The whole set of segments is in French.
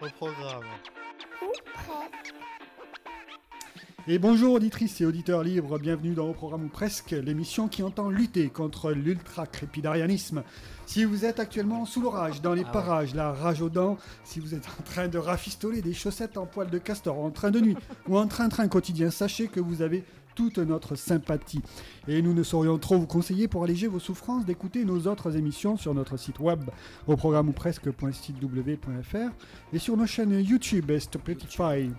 Au programme. Et bonjour auditrices et auditeurs libres, bienvenue dans Au programme ou presque, l'émission qui entend lutter contre l'ultra-crépidarianisme. Si vous êtes actuellement sous l'orage, dans les Ah ouais. parages, la rage aux dents, si vous êtes en train de rafistoler des chaussettes en poil de castor, en train de nuit ou en train-train quotidien, sachez que vous avez toute notre sympathie. Et nous ne saurions trop vous conseiller pour alléger vos souffrances d'écouter nos autres émissions sur notre site web au programme ou presque.sitew.fr et sur nos chaînes YouTube et Spotify.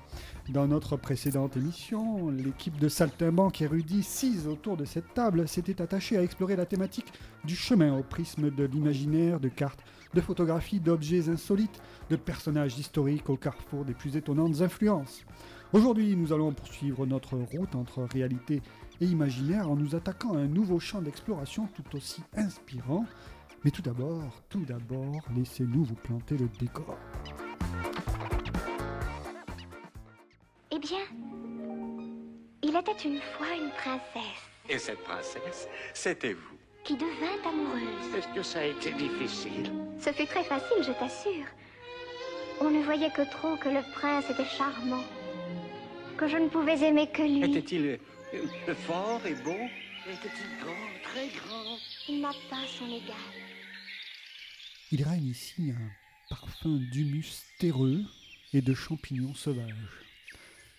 Dans notre précédente émission, l'équipe de saltimbanques érudits sise autour de cette table s'était attachée à explorer la thématique du chemin au prisme de l'imaginaire, de cartes, de photographies, d'objets insolites, de personnages historiques au carrefour des plus étonnantes influences. Aujourd'hui, nous allons poursuivre notre route entre réalité et imaginaire en nous attaquant à un nouveau champ d'exploration tout aussi inspirant. Mais tout d'abord, tout d'abord, laissez-nous vous planter le décor. Eh bien, il était une fois une princesse Et cette princesse, c'était vous. qui devint amoureuse. Est-ce que ça a été difficile? Ce fut très facile, je t'assure. On ne voyait que trop que le prince était charmant, que je ne pouvais aimer que lui. Était-il euh, fort et beau? Était-il grand, très grand? Il n'a pas son égal. Il règne ici un parfum d'humus terreux et de champignons sauvages.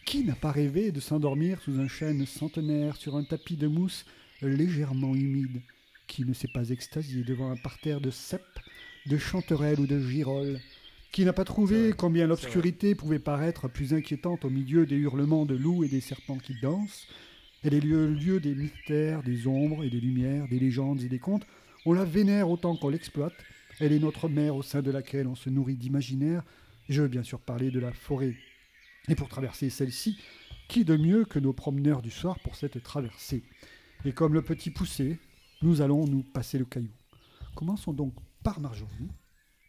Qui n'a pas rêvé de s'endormir sous un chêne centenaire sur un tapis de mousse légèrement humide Qui ne s'est pas extasié devant un parterre de cèpes, de chanterelles ou de girolles Qui n'a pas trouvé combien l'obscurité pouvait paraître plus inquiétante au milieu des hurlements de loups et des serpents qui dansent Elle est le lieu des mystères, des ombres et des lumières, des légendes et des contes. On la vénère autant qu'on l'exploite. Elle est notre mère au sein de laquelle on se nourrit d'imaginaire. Je veux bien sûr parler de la forêt. Et pour traverser celle-ci, qui de mieux que nos promeneurs du soir pour cette traversée? Et comme le petit poussé, nous allons nous passer le caillou. Commençons donc par Marjorie.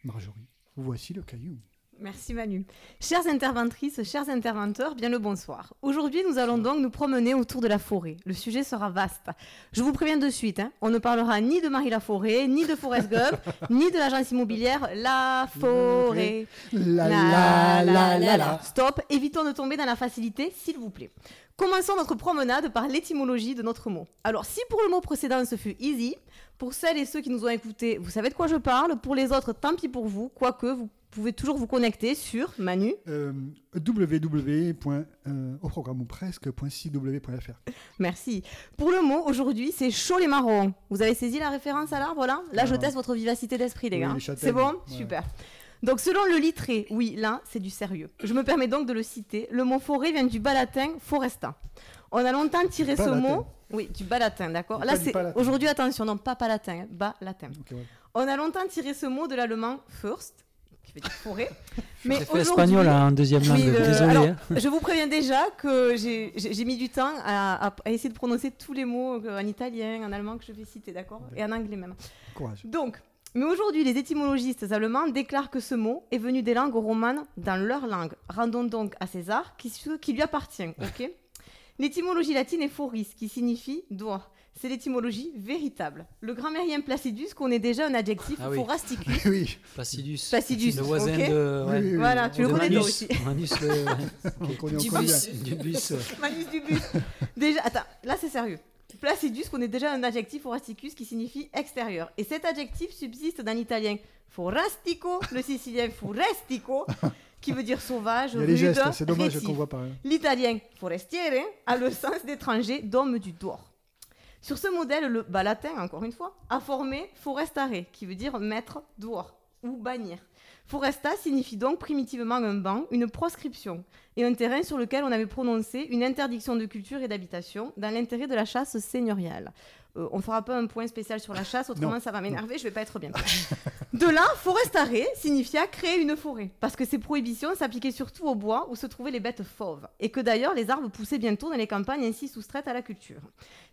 Marjorie, voici le caillou. Merci Manu. Chères interventrices, chers interventeurs, bien le bonsoir. Aujourd'hui, nous allons donc nous promener autour de la forêt. Le sujet sera vaste. Je vous préviens de suite, hein, on ne parlera ni de Marie Laforêt, ni de Forrest Gump, ni de l'agence immobilière La Forêt. La la la la la. Stop, évitons de tomber dans la facilité, s'il vous plaît. Commençons notre promenade par l'étymologie de notre mot. Alors, si pour le mot précédent ce fut easy, pour celles et ceux qui nous ont écoutés, vous savez de quoi je parle. Pour les autres, tant pis pour vous, quoique vous pouvez toujours vous connecter sur Manu. Euh, www.auprogrammeoupresque.ciw.fr Merci. Pour le mot, aujourd'hui, c'est chaud les marrons. Vous avez saisi la référence à l'arbre là Là, je Ah. teste votre vivacité d'esprit, les Oui, gars. les châtaignes, c'est bon? Ouais. Super. Donc, selon le littré, oui, là, c'est du sérieux. Je me permets donc de le citer. Le mot forêt vient du bas latin foresta. On a longtemps tiré ce latin. mot. Oui, du bas latin, d'accord. Pas Là, c'est aujourd'hui, attention, non, pas palatin, hein, bas latin. Ouais. On a longtemps tiré ce mot de l'allemand first, qui veut dire forêt. Mais J'ai fait aujourd'hui- espagnol hein, en deuxième langue, le- désolé. alors, hein. je vous préviens déjà que j'ai mis du temps à, à- à essayer de prononcer tous les mots euh, en italien, en allemand que je vais citer, d'accord? Et en anglais même. Courage. Donc, mais aujourd'hui, les étymologistes allemands déclarent que ce mot est venu des langues romanes dans leur langue. Rendons donc à César qui, ce qui lui appartient, ok L'étymologie latine est foris, qui signifie doigt. C'est l'étymologie véritable. Le grammairien Placidus connaît déjà un adjectif Ah oui. forasticus. oui, Placidus. Placidus, Le voisin de. ouais, Oui, oui, oui. Voilà, tu le connais Manus. toi aussi. Manus, le. on connaît, on Du bus. du bus. Manus du bus. Déjà, attends, là c'est sérieux. Placidus connaît déjà un adjectif forasticus qui signifie extérieur. Et cet adjectif subsiste dans l'italien forastico, le sicilien forestico, qui veut dire sauvage, rude, gestes, c'est dommage qu'on voit pas. hein. L'italien forestiere a le sens d'étranger, d'homme du dehors. Sur ce modèle, le bas latin, encore une fois, a formé forestare, qui veut dire mettre dehors ou bannir. Foresta signifie donc primitivement un banc, une proscription, et un terrain sur lequel on avait prononcé une interdiction de culture et d'habitation dans l'intérêt de la chasse seigneuriale. Euh, on fera pas un point spécial sur la chasse, autrement Non. ça va m'énerver, je vais pas être bien. De là, forestare signifia créer une forêt, parce que ces prohibitions s'appliquaient surtout au bois où se trouvaient les bêtes fauves, et que d'ailleurs les arbres poussaient bientôt dans les campagnes ainsi soustraites à la culture.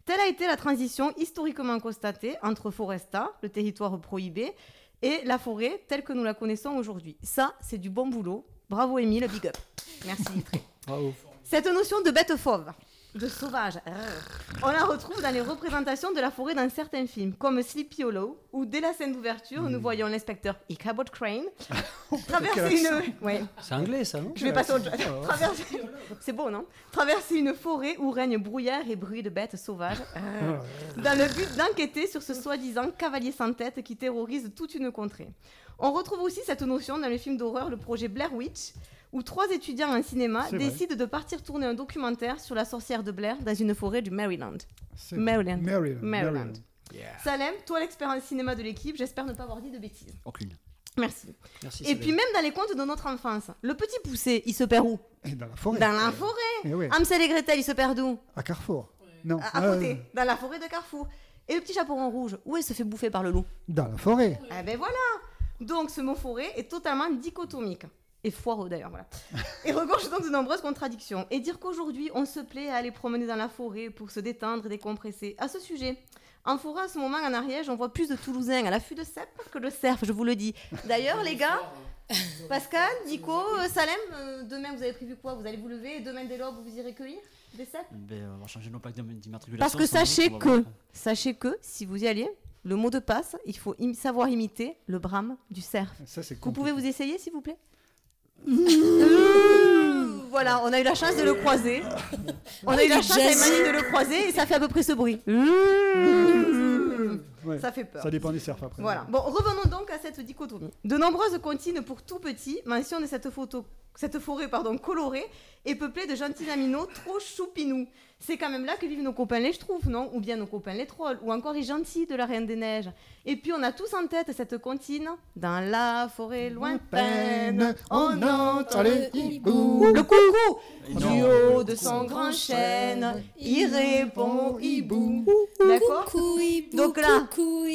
Telle a été la transition historiquement constatée entre foresta, le territoire prohibé, et la forêt telle que nous la connaissons aujourd'hui. Ça, c'est du bon boulot. Bravo Émile, big up. Merci. Bravo. Cette notion de bête fauve, de sauvage, on la retrouve dans les représentations de la forêt dans certains films, comme Sleepy Hollow où dès la scène d'ouverture, Hmm. nous voyons l'inspecteur Ichabod Crane traverser une... Ouais, C'est anglais, ça, non je vais passer traverser... C'est beau, non Traverser une forêt où règne brouillard et bruit de bêtes sauvages, dans le but d'enquêter sur ce soi-disant cavalier sans tête qui terrorise toute une contrée. On retrouve aussi cette notion dans le film d'horreur Le Projet Blair Witch, où trois étudiants en cinéma vrai. décident de partir tourner un documentaire sur la sorcière de Blair dans une forêt du Maryland. Maryland. Maryland. Maryland. Yeah. Salem, toi l'expérience cinéma de l'équipe, j'espère ne pas avoir dit de bêtises. Aucune. Merci. Merci. Et puis même dans les contes de notre enfance, le petit poussé, il se perd où? Et dans la forêt. Dans la forêt. Eh oui, Hansel et Gretel, ils se perdent où? À Carrefour. Non, À, à euh, côté, dans la forêt de Carrefour. Et le petit chaperon rouge, où il se fait bouffer par le loup? Dans la forêt. Eh ben voilà Donc ce mot forêt est totalement dichotomique. Et foireux d'ailleurs, voilà. Et regorge donc de nombreuses contradictions. Et dire qu'aujourd'hui on se plaît à aller promener dans la forêt pour se détendre et décompresser. À ce sujet, en forêt à ce moment en Ariège, on voit plus de Toulousains à l'affût de cèpes que de cerfs, je vous le dis. D'ailleurs, les gars, Pascal, Nico, euh, Salem, euh, demain vous avez prévu quoi? Vous allez vous lever et demain dès l'aube vous irez cueillir des cèpes? Ben, on va changer nos plaques d'immatriculation. Parce que doute, sachez que, sachez que, si vous y alliez, le mot de passe, il faut im- savoir imiter le brame du cerf. Ça, c'est Vous pouvez vous essayer, s'il vous plaît? Voilà, on a eu la chance de le croiser. On a eu la chance de le croiser et ça fait à peu près ce bruit. Ouais, Ça fait peur. Ça dépend des cerfs après. Voilà. Bon, revenons donc à cette dichotomie. De nombreuses comptines pour tout petit mentionnent cette photo, cette forêt pardon colorée et peuplée de gentils aminaux trop choupinous. C'est quand même là que vivent nos copains les trouve, non? Ou bien nos copains les trolls, ou encore les gentils de la Reine des Neiges. Et puis on a tous en tête cette comptine. Dans la forêt lointaine, on entend le hibou. Le coucou Du haut de son grand chêne, il répond au hibou. D'accord? Donc là,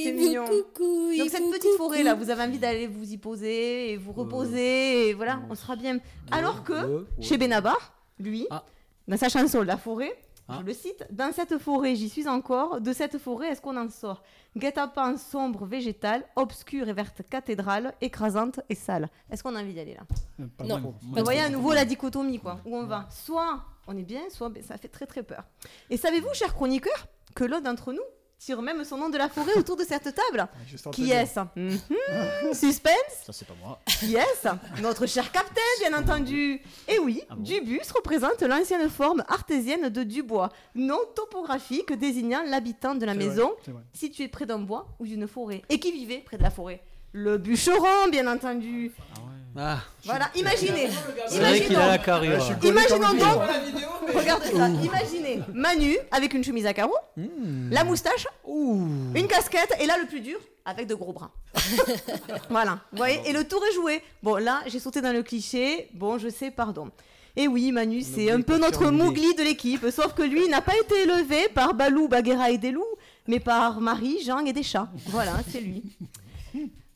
c'est mignon. Donc cette petite forêt là, vous avez envie d'aller vous y poser et vous reposer et voilà, on sera bien. Alors que ouais. chez Benabar, lui, Ah. dans sa chanson La forêt, Ah. je le cite, dans cette forêt j'y suis encore, de cette forêt est-ce qu'on en sort? Guet-apens sombre végétal, obscure et verte cathédrale, écrasante et sale. Est-ce qu'on a envie d'y aller là Euh, pas Non. Vous voyez à nouveau la dichotomie quoi, où on va. Soit on est bien, soit ben, ça fait très très peur. Et savez-vous, chers chroniqueurs, que l'un d'entre nous tire même son nom de la forêt autour de cette table qui est-ce Mhm. Suspense Ça, c'est pas moi. Qui est-ce Notre cher capitaine, bien entendu Et oui, Ah bon Dubus représente l'ancienne forme artésienne de Dubois, nom topographique désignant l'habitant de la maison vrai. située près d'un bois ou d'une forêt, et qui vivait près de la forêt. Le bûcheron, bien entendu. Ah ouais. Ah, Voilà, imaginez. c'est vrai qu'il a la Imaginons, donc, regardez ça, imaginez Manu avec une chemise à carreaux, Hmm. la moustache, Ouh. une casquette, et là le plus dur, avec de gros bras. voilà, vous voyez, et le tour est joué. Bon, là, j'ai sauté dans le cliché, bon, je sais, pardon. Et oui, Manu, c'est un peu notre. Mowgli de l'équipe, sauf que lui n'a pas été élevé par Balou, Bagheera et des loups, mais par Marie, Jean et des chats. Voilà, c'est lui.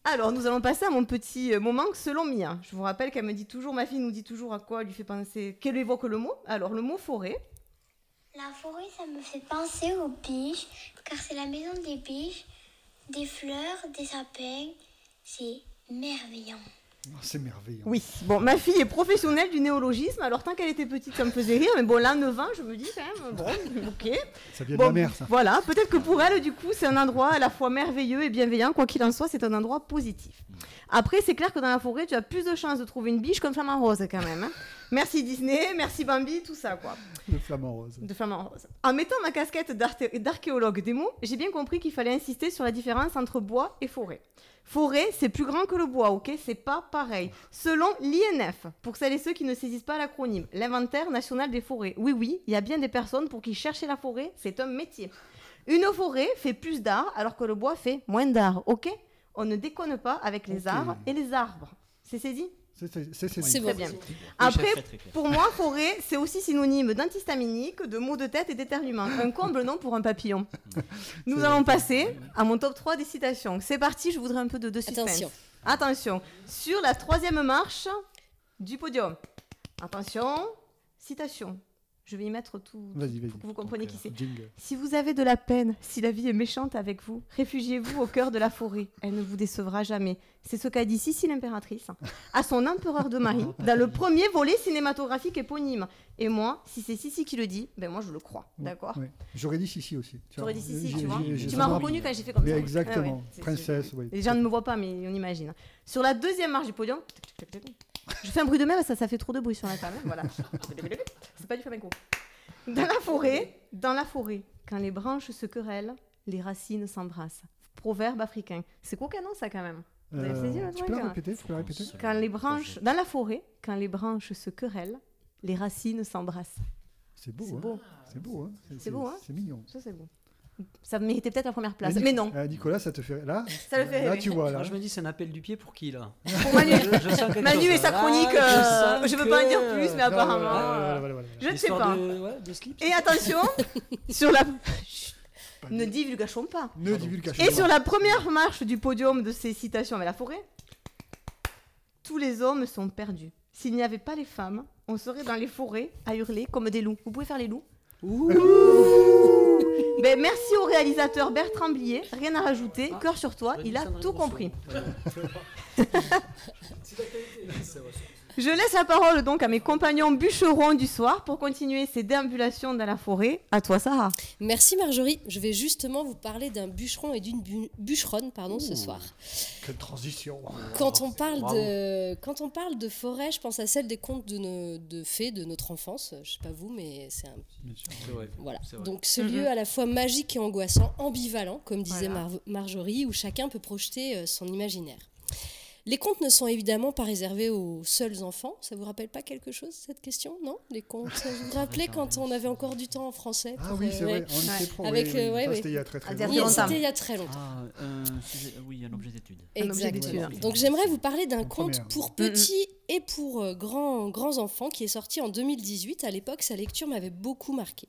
Alors, nous allons passer à mon petit euh, moment selon Mia. Je vous rappelle qu'elle me dit toujours, ma fille nous dit toujours à quoi elle lui fait penser, qu'elle évoque le mot. Alors, le mot forêt, La forêt, ça me fait penser aux biches, car c'est la maison des biches, des fleurs, des sapins. C'est merveilleux. Oh, C'est merveilleux. Oui, bon, ma fille est professionnelle du néologisme, alors tant qu'elle était petite, ça me faisait rire, mais bon, là, 9 ans, je me dis quand même, bon, ok. Ça vient de Bon, la mer, ça. Voilà, peut-être que pour elle, du coup, c'est un endroit à la fois merveilleux et bienveillant, quoi qu'il en soit, c'est un endroit positif. Après, c'est clair que dans la forêt, tu as plus de chances de trouver une biche qu'un flamant rose, quand même. hein. Merci Disney, merci Bambi, tout ça, quoi. Le flamant rose. De flamant rose. En mettant ma casquette d'archéologue des mots, j'ai bien compris qu'il fallait insister sur la différence entre bois et forêt. Forêt, c'est plus grand que le bois, ok? C'est pas pareil. Selon l'INF, pour celles et ceux qui ne saisissent pas l'acronyme, l'inventaire national des forêts. Oui, oui, il y a bien des personnes pour qui chercher la forêt, c'est un métier. Une forêt fait plus d'art alors que le bois fait moins d'art, ok? On ne déconne pas avec les arts et les arbres. C'est saisi C'est bon. bien. Après, pour moi, forêt, c'est aussi synonyme d'antihistaminique, de maux de tête et d'éternuement. Un comble non pour un papillon. Nous allons passer à mon top 3 des citations. C'est parti, je voudrais un peu de, de suspense. Attention. Attention. Sur la troisième marche du podium. Attention, citation. Je vais y mettre tout Vas-y, vas-y. pour que vous compreniez qui c'est. Jingle. Si vous avez de la peine, si la vie est méchante avec vous, réfugiez-vous au cœur de la forêt. Elle ne vous décevra jamais. C'est ce qu'a dit Sissi l'impératrice à son empereur de Marie dans le premier volet cinématographique éponyme. Et moi, si c'est Sissi qui le dit, ben moi je le crois. D'accord Ouais. J'aurais dit Sissi aussi. Tu aurais dit Sissi, tu vois. Tu m'as reconnu quand j'ai fait comme Mais ça. exactement. Ouais. C'est- Princesse, c'est- oui. Les gens ne me voient pas, mais on imagine. Sur la deuxième marche du podium, je fais un bruit de même, ça, ça fait trop de bruit sur la table. Voilà. C'est pas du flamenco. Dans la forêt, dans la forêt, quand les branches se querellent, les racines s'embrassent. Proverbe africain. C'est coquin, non, ça, quand même? Vous avez saisi le Euh, tu peux hein? répéter Tu peux répéter? Quand les branches, dans la forêt, quand les branches se querellent, les racines s'embrassent. C'est beau. C'est hein. beau. C'est beau. hein. C'est beau, hein? C'est mignon. Ça, c'est beau. Ça méritait peut-être la première place, mais non. euh, Nicolas, ça te fait. Là, Ça le fait là rêver. tu vois. Là. Moi, je me dis, c'est un appel du pied pour qui là Pour Manu, Je- je Manu chose, et sa chronique, Là, euh, je veux pas en dire plus, mais apparemment. voilà, voilà, voilà, voilà. Je ne sais pas. De, ouais, de slip. Et attention, sur la. Pas ne divulgachons pas. Ne divulgage Et pas. sur la première marche du podium de ces citations avec la forêt, tous les hommes sont perdus. S'il n'y avait pas les femmes, on serait dans les forêts à hurler comme des loups. Vous pouvez faire les loups Ben, merci au réalisateur Bertrand Blier, rien à rajouter, Ah, cœur sur toi, il a tout compris. Je laisse la parole donc à mes compagnons bûcherons du soir pour continuer ces déambulations dans la forêt. À toi, Sarah. Merci Marjorie. Je vais justement vous parler d'un bûcheron et d'une bu- bûcheronne pardon, ce soir. Quelle transition. Quand on, parle Bravo. de, quand on parle de forêt, je pense à celle des contes de, nos- de fées de notre enfance. Je sais pas vous, mais c'est un vrai. Voilà. Vrai. Donc ce lieu à la fois magique et angoissant, ambivalent, comme disait Voilà. Mar- Marjorie, où chacun peut projeter euh, son imaginaire. Les contes ne sont évidemment pas réservés aux seuls enfants. Ça vous rappelle pas quelque chose cette question Non? Les contes. Ça vous rappelez quand on avait encore du temps en français Ah pour, oui, euh, c'est ouais. vrai. On était pro. Avec, oui, oui. euh, ouais, Ça, c'était il y a très très longtemps. Oui, c'était il y a très longtemps. Ah, un sujet- oui, un objet d'étude. Exactement. Donc j'aimerais vous parler d'un En conte première. pour petits et pour euh, grands, grands enfants qui est sorti en 2018. À l'époque, sa lecture m'avait beaucoup marqué.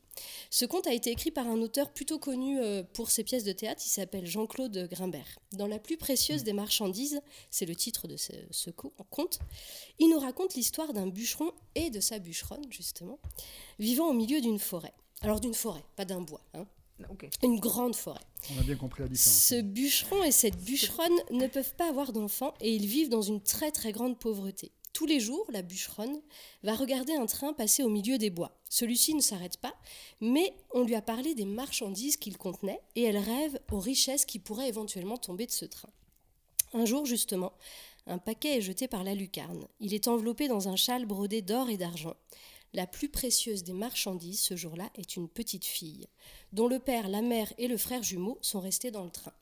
Ce conte a été écrit par un auteur plutôt connu euh, pour ses pièces de théâtre. Il s'appelle Jean-Claude Grimbert. Dans La plus précieuse des marchandises, c'est le titre de ce, ce co- conte, il nous raconte l'histoire d'un bûcheron et de sa bûcheronne, justement, vivant au milieu d'une forêt. Alors d'une forêt, pas d'un bois, hein, Ok. une grande forêt. On a bien compris la différence. Ce bûcheron et cette bûcheronne ne peuvent pas avoir d'enfants et ils vivent dans une très très grande pauvreté. Tous les jours, la bûcheronne va regarder un train passer au milieu des bois. Celui-ci ne s'arrête pas, mais on lui a parlé des marchandises qu'il contenait et elle rêve aux richesses qui pourraient éventuellement tomber de ce train. Un jour, justement, un paquet est jeté par la lucarne. Il est enveloppé dans un châle brodé d'or et d'argent. La plus précieuse des marchandises ce jour-là est une petite fille, dont le père, la mère et le frère jumeau sont restés dans le train.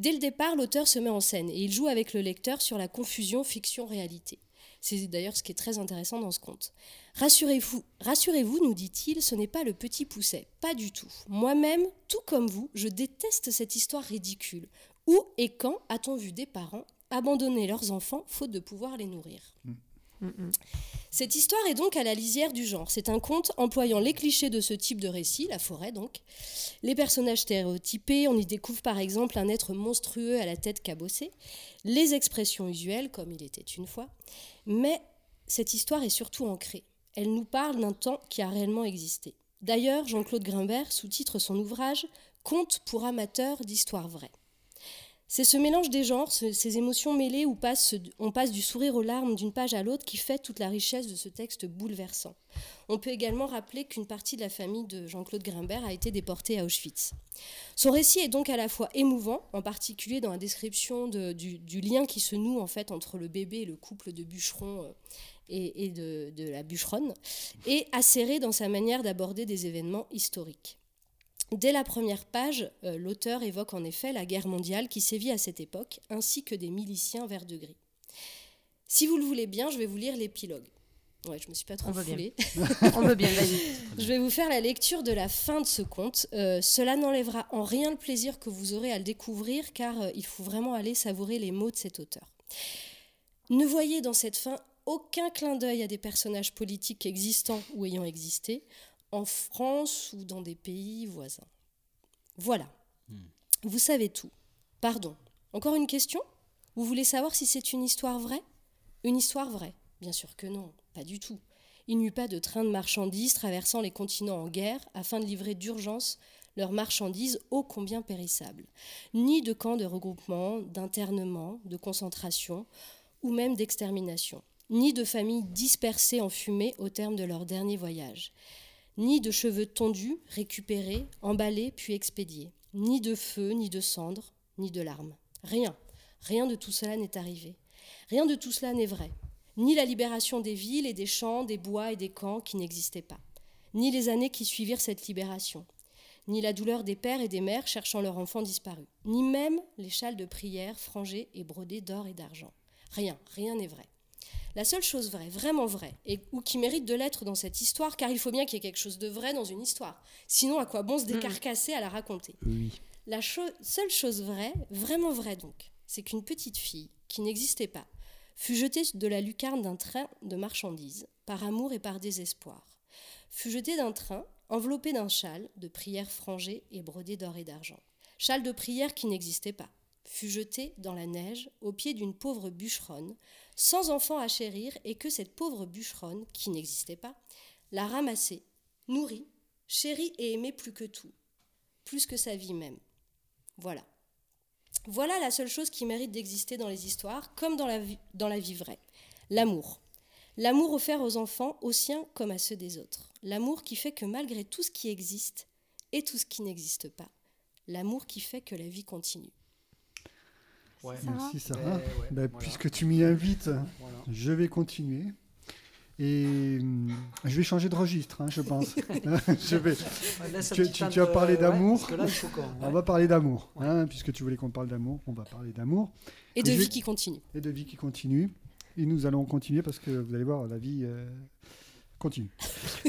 Dès le départ, l'auteur se met en scène et il joue avec le lecteur sur la confusion fiction-réalité. C'est d'ailleurs ce qui est très intéressant dans ce conte. Rassurez-vous, rassurez-vous, nous dit-il, ce n'est pas le petit pousset, pas du tout. Moi-même, tout comme vous, je déteste cette histoire ridicule. Où et quand a-t-on vu des parents abandonner leurs enfants faute de pouvoir les nourrir? Cette histoire est donc à la lisière du genre. C'est un conte employant les clichés de ce type de récit, la forêt donc, les personnages stéréotypés, on y découvre par exemple un être monstrueux à la tête cabossée, les expressions usuelles comme il était une fois, mais cette histoire est surtout ancrée. Elle nous parle d'un temps qui a réellement existé. D'ailleurs, Jean-Claude Grimbert sous-titre son ouvrage Conte pour amateurs d'histoire vraie. C'est ce mélange des genres, ce- ces émotions mêlées où passe- on passe du sourire aux larmes d'une page à l'autre qui fait toute la richesse de ce texte bouleversant. On peut également rappeler qu'une partie de la famille de Jean-Claude Grimbert a été déportée à Auschwitz. Son récit est donc à la fois émouvant, en particulier dans la description de- du, lien qui se noue en fait entre le bébé et le couple de bûcherons euh, et, de la bûcheronne, et acéré dans sa manière d'aborder des événements historiques. Dès la première page, euh, l'auteur évoque en effet la guerre mondiale qui sévit à cette époque, ainsi que des miliciens vert de gris. Si vous le voulez bien, je vais vous lire l'épilogue. Ouais, je me suis pas trop On veut bien. foulée. On veut bien. Je vais vous faire la lecture de la fin de ce conte. Euh, cela n'enlèvera en rien le plaisir que vous aurez à le découvrir, car euh, il faut vraiment aller savourer les mots de cet auteur. Ne voyez dans cette fin aucun clin d'œil à des personnages politiques existants ou ayant existé, en France ou dans des pays voisins. Voilà. Vous savez tout. Pardon. Encore une question? Vous voulez savoir si c'est une histoire vraie? Une histoire vraie? Bien sûr que non, pas du tout. Il n'y eut pas de train de marchandises traversant les continents en guerre afin de livrer d'urgence leurs marchandises ô combien périssables, ni de camps de regroupement, d'internement, de concentration ou même d'extermination, ni de familles dispersées en fumée au terme de leur dernier voyage, ni de cheveux tondus, récupérés, emballés puis expédiés, ni de feu, ni de cendres, ni de larmes. Rien, rien de tout cela n'est arrivé. Rien de tout cela n'est vrai. Ni la libération des villes et des champs, des bois et des camps qui n'existaient pas, ni les années qui suivirent cette libération, ni la douleur des pères et des mères cherchant leurs enfants disparus, ni même les châles de prière frangés et brodés d'or et d'argent. Rien, rien n'est vrai. La seule chose vraie, vraiment vraie, et, ou qui mérite de l'être dans cette histoire, car il faut bien qu'il y ait quelque chose de vrai dans une histoire. Sinon, à quoi bon se décarcasser à la raconter? Oui. La cho- seule chose vraie, vraiment vraie donc, c'est qu'une petite fille, qui n'existait pas, fut jetée de la lucarne d'un train de marchandises, par amour et par désespoir. Fut jetée d'un train, enveloppée d'un châle de prière frangé et brodé d'or et d'argent. Châle de prière qui n'existait pas. Fut jetée dans la neige, au pied d'une pauvre bûcheronne, sans enfant à chérir, et que cette pauvre bûcheronne, qui n'existait pas, l'a ramassée, nourrie, chérie et aimée plus que tout, plus que sa vie même. Voilà. Voilà la seule chose qui mérite d'exister dans les histoires, comme dans la vie vraie. L'amour. L'amour offert aux enfants, aux siens comme à ceux des autres. L'amour qui fait que malgré tout ce qui existe et tout ce qui n'existe pas, l'amour qui fait que la vie continue. Ouais. Merci Sarah. Ouais, Bah, voilà. Puisque tu m'y invites, Voilà. je vais continuer. Et hum, je vais changer de registre, hein, je pense. je vais. Ouais, laisse un Tu- tu- tu as de- parlé d'amour. On va parler d'amour, hein, puisque tu voulais qu'on parle d'amour. On va parler d'amour Et de je- vie qui continue. et de vie qui continue. Et nous allons continuer parce que vous allez voir, la vie euh, continue.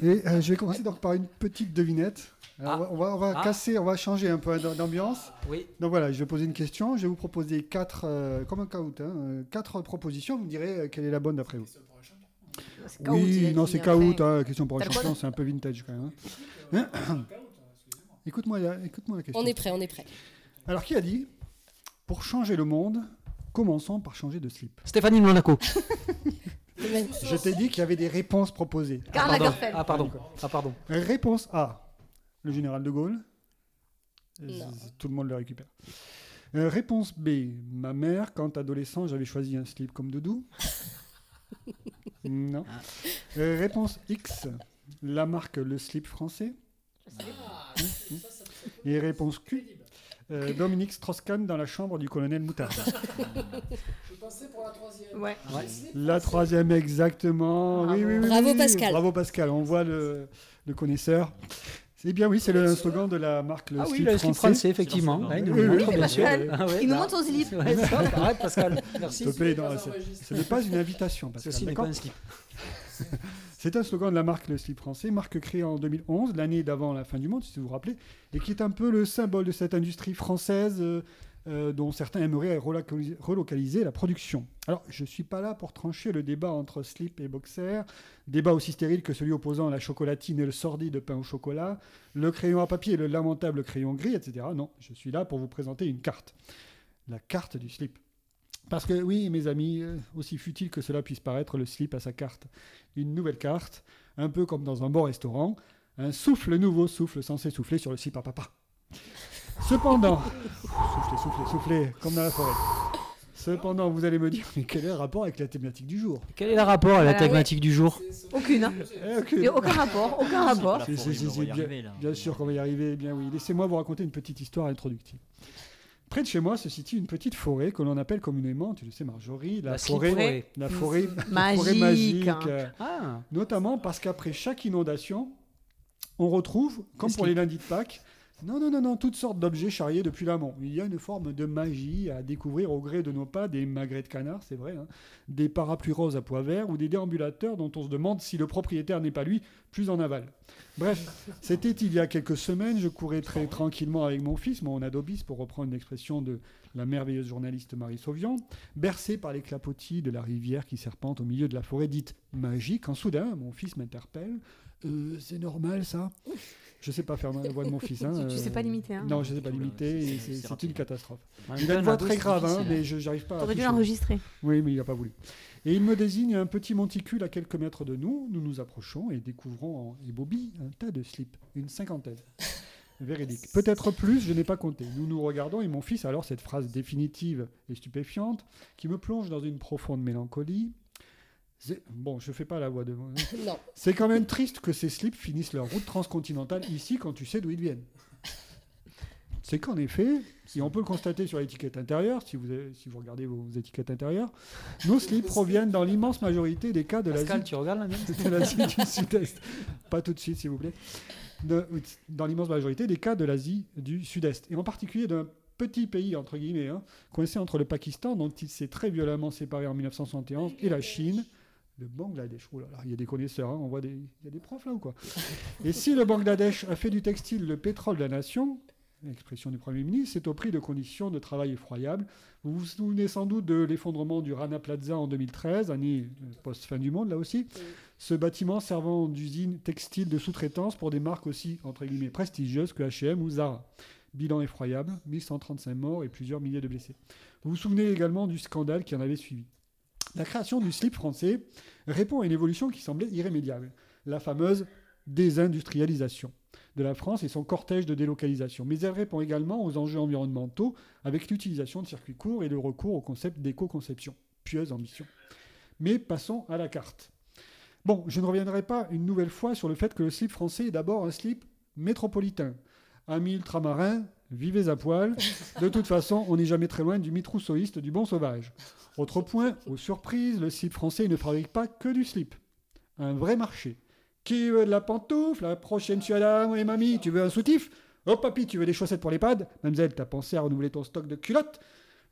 et euh, je vais commencer donc par une petite devinette. Alors, Ah. On va, on va Ah. casser, on va changer un peu d'am- d'ambiance. Oui, Donc voilà, je vais poser une question. Je vais vous proposer quatre, euh, comme un caout, hein, euh, quatre propositions. Vous me direz euh, quelle est la bonne d'après vous. Caout, Oui, non, c'est caout. hein, question pour un champion, c'est un peu vintage quand même. hein. Écoute-moi la, écoute-moi la question. On est prêt, on est prêt. Alors, qui a dit Pour changer le monde, commençons par changer de slip. Stéphanie Monaco. Je t'ai dit qu'il y avait des réponses proposées. Karl Pardon. Lagerfeld. Ah, pardon. Ah, pardon. Réponse A, le général de Gaulle. Non. Tout le monde le récupère. Euh, réponse B, ma mère, quand adolescent, j'avais choisi un slip comme doudou. non. Euh, réponse X, la marque Le Slip français. Mhm. Et réponse Q, euh, Dominique Strauss-Kahn dans la chambre du colonel Moutarde. Ouais. Ouais. La troisième, exactement. Oui, oui, oui, Bravo. Pascal. Bravo Pascal. On voit le, le connaisseur. C'est bien, oui, c'est le slogan de la marque Le Ah oui, Slip le slip français. français, effectivement. C'est Ouais, il nous Oui, le oui, montre, oui, bien sûr. Pascal. Ah ouais, Il nous montre son slip. Ouais, ça, arrête, Pascal. Merci. Ce n'est pas une invitation, Pascal. Ceci n'est pas un slip. C'est un slogan de la marque Le Slip français, marque créée en 2011, l'année d'avant la fin du monde, si vous vous rappelez, et qui est un peu le symbole de cette industrie française euh, euh, dont certains aimeraient relocaliser, la production. Alors, je ne suis pas là pour trancher le débat entre slip et boxer, débat aussi stérile que celui opposant la chocolatine et le sordide pain au chocolat, le crayon à papier et le lamentable crayon gris, etc. Non, je suis là pour vous présenter une carte. La carte du slip. Parce que oui, mes amis, euh, aussi futile que cela puisse paraître, le slip a sa carte. Une nouvelle carte, un peu comme dans un bon restaurant, un souffle nouveau souffle censé souffler sur le slip à papa. Cependant, soufflez, soufflez, soufflez, comme dans la forêt. Cependant, vous allez me dire, mais quel est le rapport avec la thématique du jour? Quel est le rapport à la Voilà, thématique du jour? Aucune. hein. Eh, ok. Il y a aucun rapport, aucun rapport. Bien sûr qu'on va y arriver, eh bien oui. Laissez-moi vous raconter une petite histoire introductive. Près de chez moi se situe une petite forêt que l'on appelle communément, tu le sais Marjorie, la, La forêt, la forêt, la Magique, forêt magique. hein. euh, Ah, Notamment parce qu'après chaque inondation, on retrouve, comme pour les lundis de Pâques, non, non, non, non, toutes sortes d'objets charriés depuis l'amont. Il y a une forme de magie à découvrir au gré de nos pas, des magrets de canard, c'est vrai, hein, des parapluies roses à pois verts ou des déambulateurs dont on se demande si le propriétaire n'est pas lui, plus en aval. Bref, c'était il y a quelques semaines, je courais très tranquillement avec mon fils, mon adobis, pour reprendre une expression de la merveilleuse journaliste Marie Sauvian, bercé par les clapotis de la rivière qui serpente au milieu de la forêt dite magique, quand soudain, mon fils m'interpelle. Euh, c'est normal ça? Je sais pas faire la voix de mon fils. Hein, Tu, tu sais euh, pas limiter. Hein. Non, je sais pas limiter, c'est- une catastrophe. Il a une voix très grave, hein, mais je j'arrive pas à. T'aurais dû l'enregistrer. Oui, mais il n'a pas voulu. Et il me désigne un petit monticule à quelques mètres de nous. Nous nous approchons et découvrons en et Bobby un tas de slips, une cinquantaine. Véridique. Peut-être plus, je n'ai pas compté. Nous nous regardons et mon fils alors cette phrase définitive et stupéfiante qui me plonge dans une profonde mélancolie. Bon, je fais pas la voix de. Non. C'est quand même triste que ces slips finissent leur route transcontinentale ici quand tu sais d'où ils viennent. C'est qu'en effet, si on peut le constater sur l'étiquette intérieure, si vous, avez- si vous regardez vos étiquettes intérieures, nos slips proviennent dans l'immense majorité des cas de Pascal, l'Asie tu regardes la mienne de l'Asie du Sud-Est. Pas tout de suite, s'il vous plaît. De- dans l'immense majorité des cas de l'Asie du Sud-Est. Et en particulier d'un petit pays, entre guillemets, hein, coincé entre le Pakistan, dont il s'est très violemment séparé en 1971, et la Chine. Le Bangladesh, oh là là, il y a des connaisseurs, hein, on voit des, il y a des profs là ou quoi? Et si le Bangladesh a fait du textile le pétrole de la nation, l'expression du Premier ministre, c'est au prix de conditions de travail effroyables. Vous vous souvenez sans doute de l'effondrement du Rana Plaza en 2013, année post-fin du monde là aussi. Ce bâtiment servant d'usine textile de sous-traitance pour des marques aussi, entre guillemets, prestigieuses que H&M ou Zara. Bilan effroyable, 1135 morts et plusieurs milliers de blessés. Vous vous souvenez également du scandale qui en avait suivi. La création du slip français répond à une évolution qui semblait irrémédiable, la fameuse désindustrialisation de la France et son cortège de délocalisation. Mais elle répond également aux enjeux environnementaux avec l'utilisation de circuits courts et le recours au concept d'éco-conception. Pieuse ambition. Mais passons à la carte. Bon, je ne reviendrai pas une nouvelle fois sur le fait que le slip français est d'abord un slip métropolitain. Amis ultramarins, vivez à poil. De toute façon, on n'est jamais très loin du mythe rousseauiste du bon sauvage. Autre point, aux surprises, le slip français ne fabrique pas que du slip. Un vrai marché. Qui veut de la pantoufle? La prochaine Adam et mamie, tu veux un soutif? Oh papy, tu veux des chaussettes pour les pads? Mademoiselle, t'as pensé à renouveler ton stock de culottes?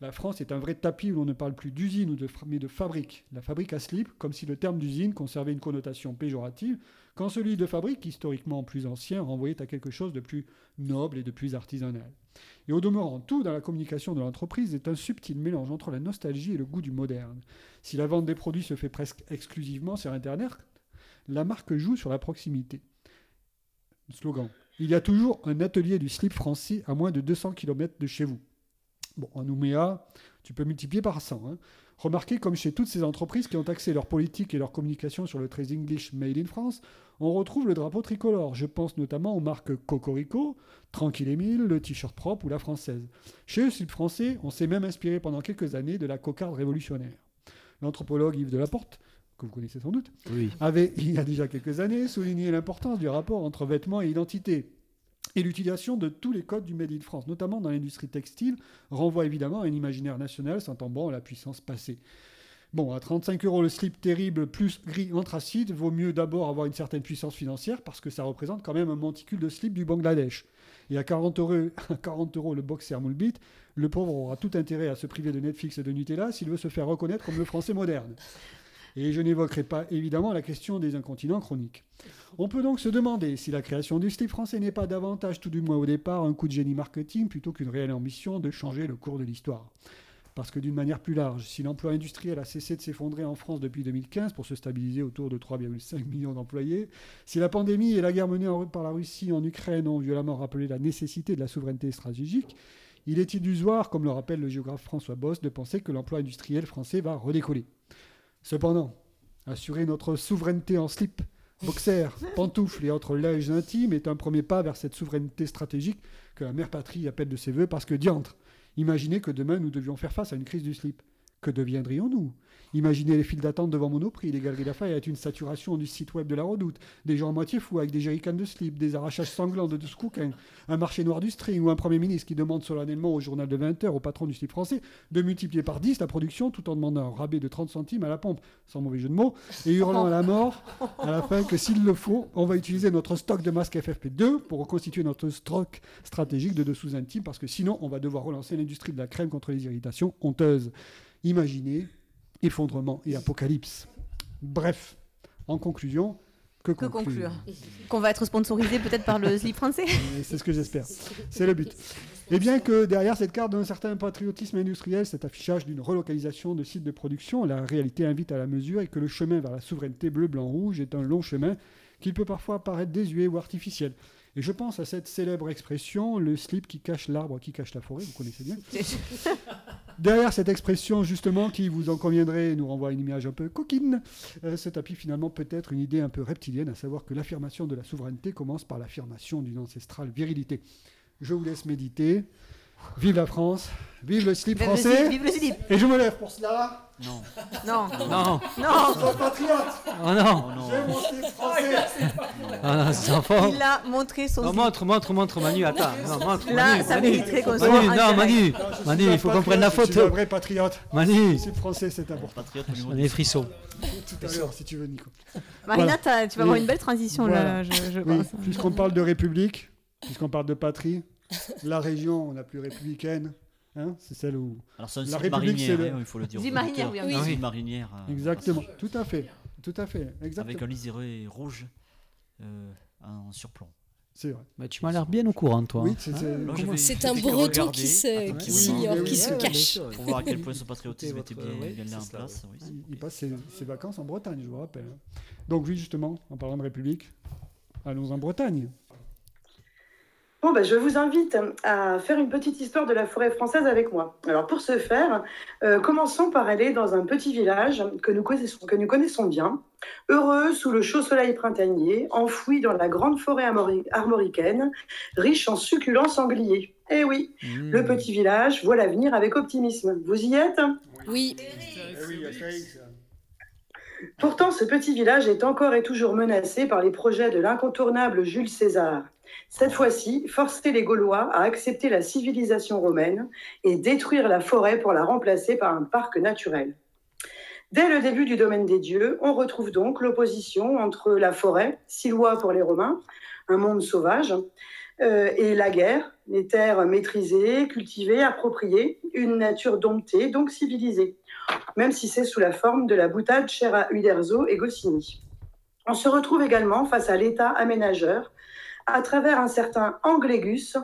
La France est un vrai tapis où l'on ne parle plus d'usine ou de, mais de fabrique. La fabrique à slip, comme si le terme d'usine conservait une connotation péjorative, quand celui de fabrique, historiquement plus ancien, renvoyait à quelque chose de plus noble et de plus artisanal. Et au demeurant, tout dans la communication de l'entreprise est un subtil mélange entre la nostalgie et le goût du moderne. Si la vente des produits se fait presque exclusivement sur Internet, la marque joue sur la proximité. Slogan. Il y a toujours un atelier du slip français à moins de 200 km de chez vous. Bon, en Nouméa, tu peux multiplier par 100. hein. Remarquez comme chez toutes ces entreprises qui ont axé leur politique et leur communication sur le très English Made in France, on retrouve le drapeau tricolore. Je pense notamment aux marques Cocorico, Tranquille Émile, le t-shirt propre ou la française. Chez le slip français, on s'est même inspiré pendant quelques années de la cocarde révolutionnaire. L'anthropologue Yves Delaporte, que vous connaissez sans doute, Oui. avait, il y a déjà quelques années, souligné l'importance du rapport entre vêtements et identité. Et l'utilisation de tous les codes du Made in France, notamment dans l'industrie textile, renvoie évidemment à un imaginaire national s'entendant à la puissance passée. Bon, à 35 euros le slip terrible plus gris anthracite, vaut mieux d'abord avoir une certaine puissance financière parce que ça représente quand même un monticule de slip du Bangladesh. Et à 40 euros, à 40 euros le boxer Moulbit, le pauvre aura tout intérêt à se priver de Netflix et de Nutella s'il veut se faire reconnaître comme le français moderne. Et je n'évoquerai pas évidemment la question des incontinents chroniques. On peut donc se demander si la création du slip français n'est pas davantage, tout du moins au départ, un coup de génie marketing plutôt qu'une réelle ambition de changer le cours de l'histoire. Parce que d'une manière plus large, si l'emploi industriel a cessé de s'effondrer en France depuis 2015 pour se stabiliser autour de 3,5 millions d'employés, si la pandémie et la guerre menée en- par la Russie en Ukraine ont violemment rappelé la nécessité de la souveraineté stratégique, il est illusoire, comme le rappelle le géographe François Boss, de penser que l'emploi industriel français va redécoller. Cependant, assurer notre souveraineté en slip, boxer, pantoufles et autres linges intimes est un premier pas vers cette souveraineté stratégique que la mère patrie appelle de ses voeux parce que diantre, imaginez que demain nous devions faire face à une crise du slip. Que deviendrions-nous? Imaginez les files d'attente devant Monoprix, les galeries Lafayette, une saturation du site web de la Redoute, des gens à moitié fous avec des jerrycans de slip, des arrachages sanglants de scouquins, un marché noir du string ou un Premier ministre qui demande solennellement au journal de 20 heures au patron du slip français de multiplier par 10 la production tout en demandant un rabais de 30 centimes à la pompe, sans mauvais jeu de mots, et hurlant à la mort à la fin que s'il le faut, on va utiliser notre stock de masques FFP2 pour reconstituer notre stock stratégique de dessous intimes parce que sinon on va devoir relancer l'industrie de la crème contre les irritations honteuses. Imaginez effondrement et apocalypse. Bref, en conclusion, que Que conclure, conclure Qu'on va être sponsorisé peut-être par le slip français C'est ce que j'espère. C'est le but. Et bien que derrière cette carte d'un certain patriotisme industriel, cet affichage d'une relocalisation de sites de production, la réalité invite à la mesure et que le chemin vers la souveraineté bleu-blanc-rouge est un long chemin qui peut parfois paraître désuet ou artificiel. Et je pense à cette célèbre expression, le slip qui cache l'arbre qui cache la forêt, vous connaissez bien. Derrière cette expression, justement, qui vous en conviendrait, nous renvoie à une image un peu coquine, euh, ce tapis finalement peut être une idée un peu reptilienne, à savoir que l'affirmation de la souveraineté commence par l'affirmation d'une ancestrale virilité. Je vous laisse méditer. Vive la France, vive le slip Vive le français. slip, vive le slip. Et je me lève pour cela. Non. Non. Non. Non. Compatriote, Oh non. Oh non. j'ai mon slip français. Ah non, ces enfants. Il a montré son Non, slip. montre, montre, montre, Manu, attends. Non, montre, Là, Manu, ça Manu. mériterait qu'on soit Manu, non. Manu. Non, Manu, il faut qu'on patriote, prenne la Je suis un photo. vrai patriote. Manu. Le slip français, c'est important. Patriote On des frissons. Tout à l'heure, si tu veux, Nico. Marina, Voilà. tu vas avoir une belle transition Voilà. là, je, je Oui, pense. puisqu'on parle de République, puisqu'on parle de patrie, la région la plus républicaine, hein, c'est celle où. Alors c'est un La site République, marinière, c'est le- hein, il faut le dire. Aux marinière, oui, oui. Marinière. euh, Exactement, tout à fait, tout à fait, Avec exactement. un liseré rouge euh, en surplomb. C'est vrai. Bah, tu m'as l'air bien au courant, toi. Oui, c'est. un breton qui se- qui s'ignore, oui, qui se cache. Pour voir à quel point son patriotisme était bien, oui, bien en place. Il, passe ses, ses vacances en Bretagne, je vous rappelle. Donc oui, justement, en parlant de République, allons en Bretagne. Bon, ben, je vous invite à faire une petite histoire de la forêt française avec moi. Alors, pour ce faire, euh, commençons par aller dans un petit village que nous connaissons, que nous connaissons bien, heureux sous le chaud soleil printanier, enfoui dans la grande forêt armori- armoricaine, riche en succulents sangliers. Eh oui, Mmh. le petit village voit l'avenir avec optimisme. Vous y êtes? Oui, Pourtant, ce petit village est encore et toujours menacé par les projets de l'incontournable Jules César. Cette fois-ci, forcer les Gaulois à accepter la civilisation romaine et détruire la forêt pour la remplacer par un parc naturel. Dès le début du domaine des dieux, on retrouve donc l'opposition entre la forêt, Silois pour les Romains, un monde sauvage, euh, et la guerre, les terres maîtrisées, cultivées, appropriées, une nature domptée, donc civilisée même si c'est sous la forme de la boutade chère à Uderzo et Goscinny. On se retrouve également face à l'État aménageur, à travers un certain Anglégus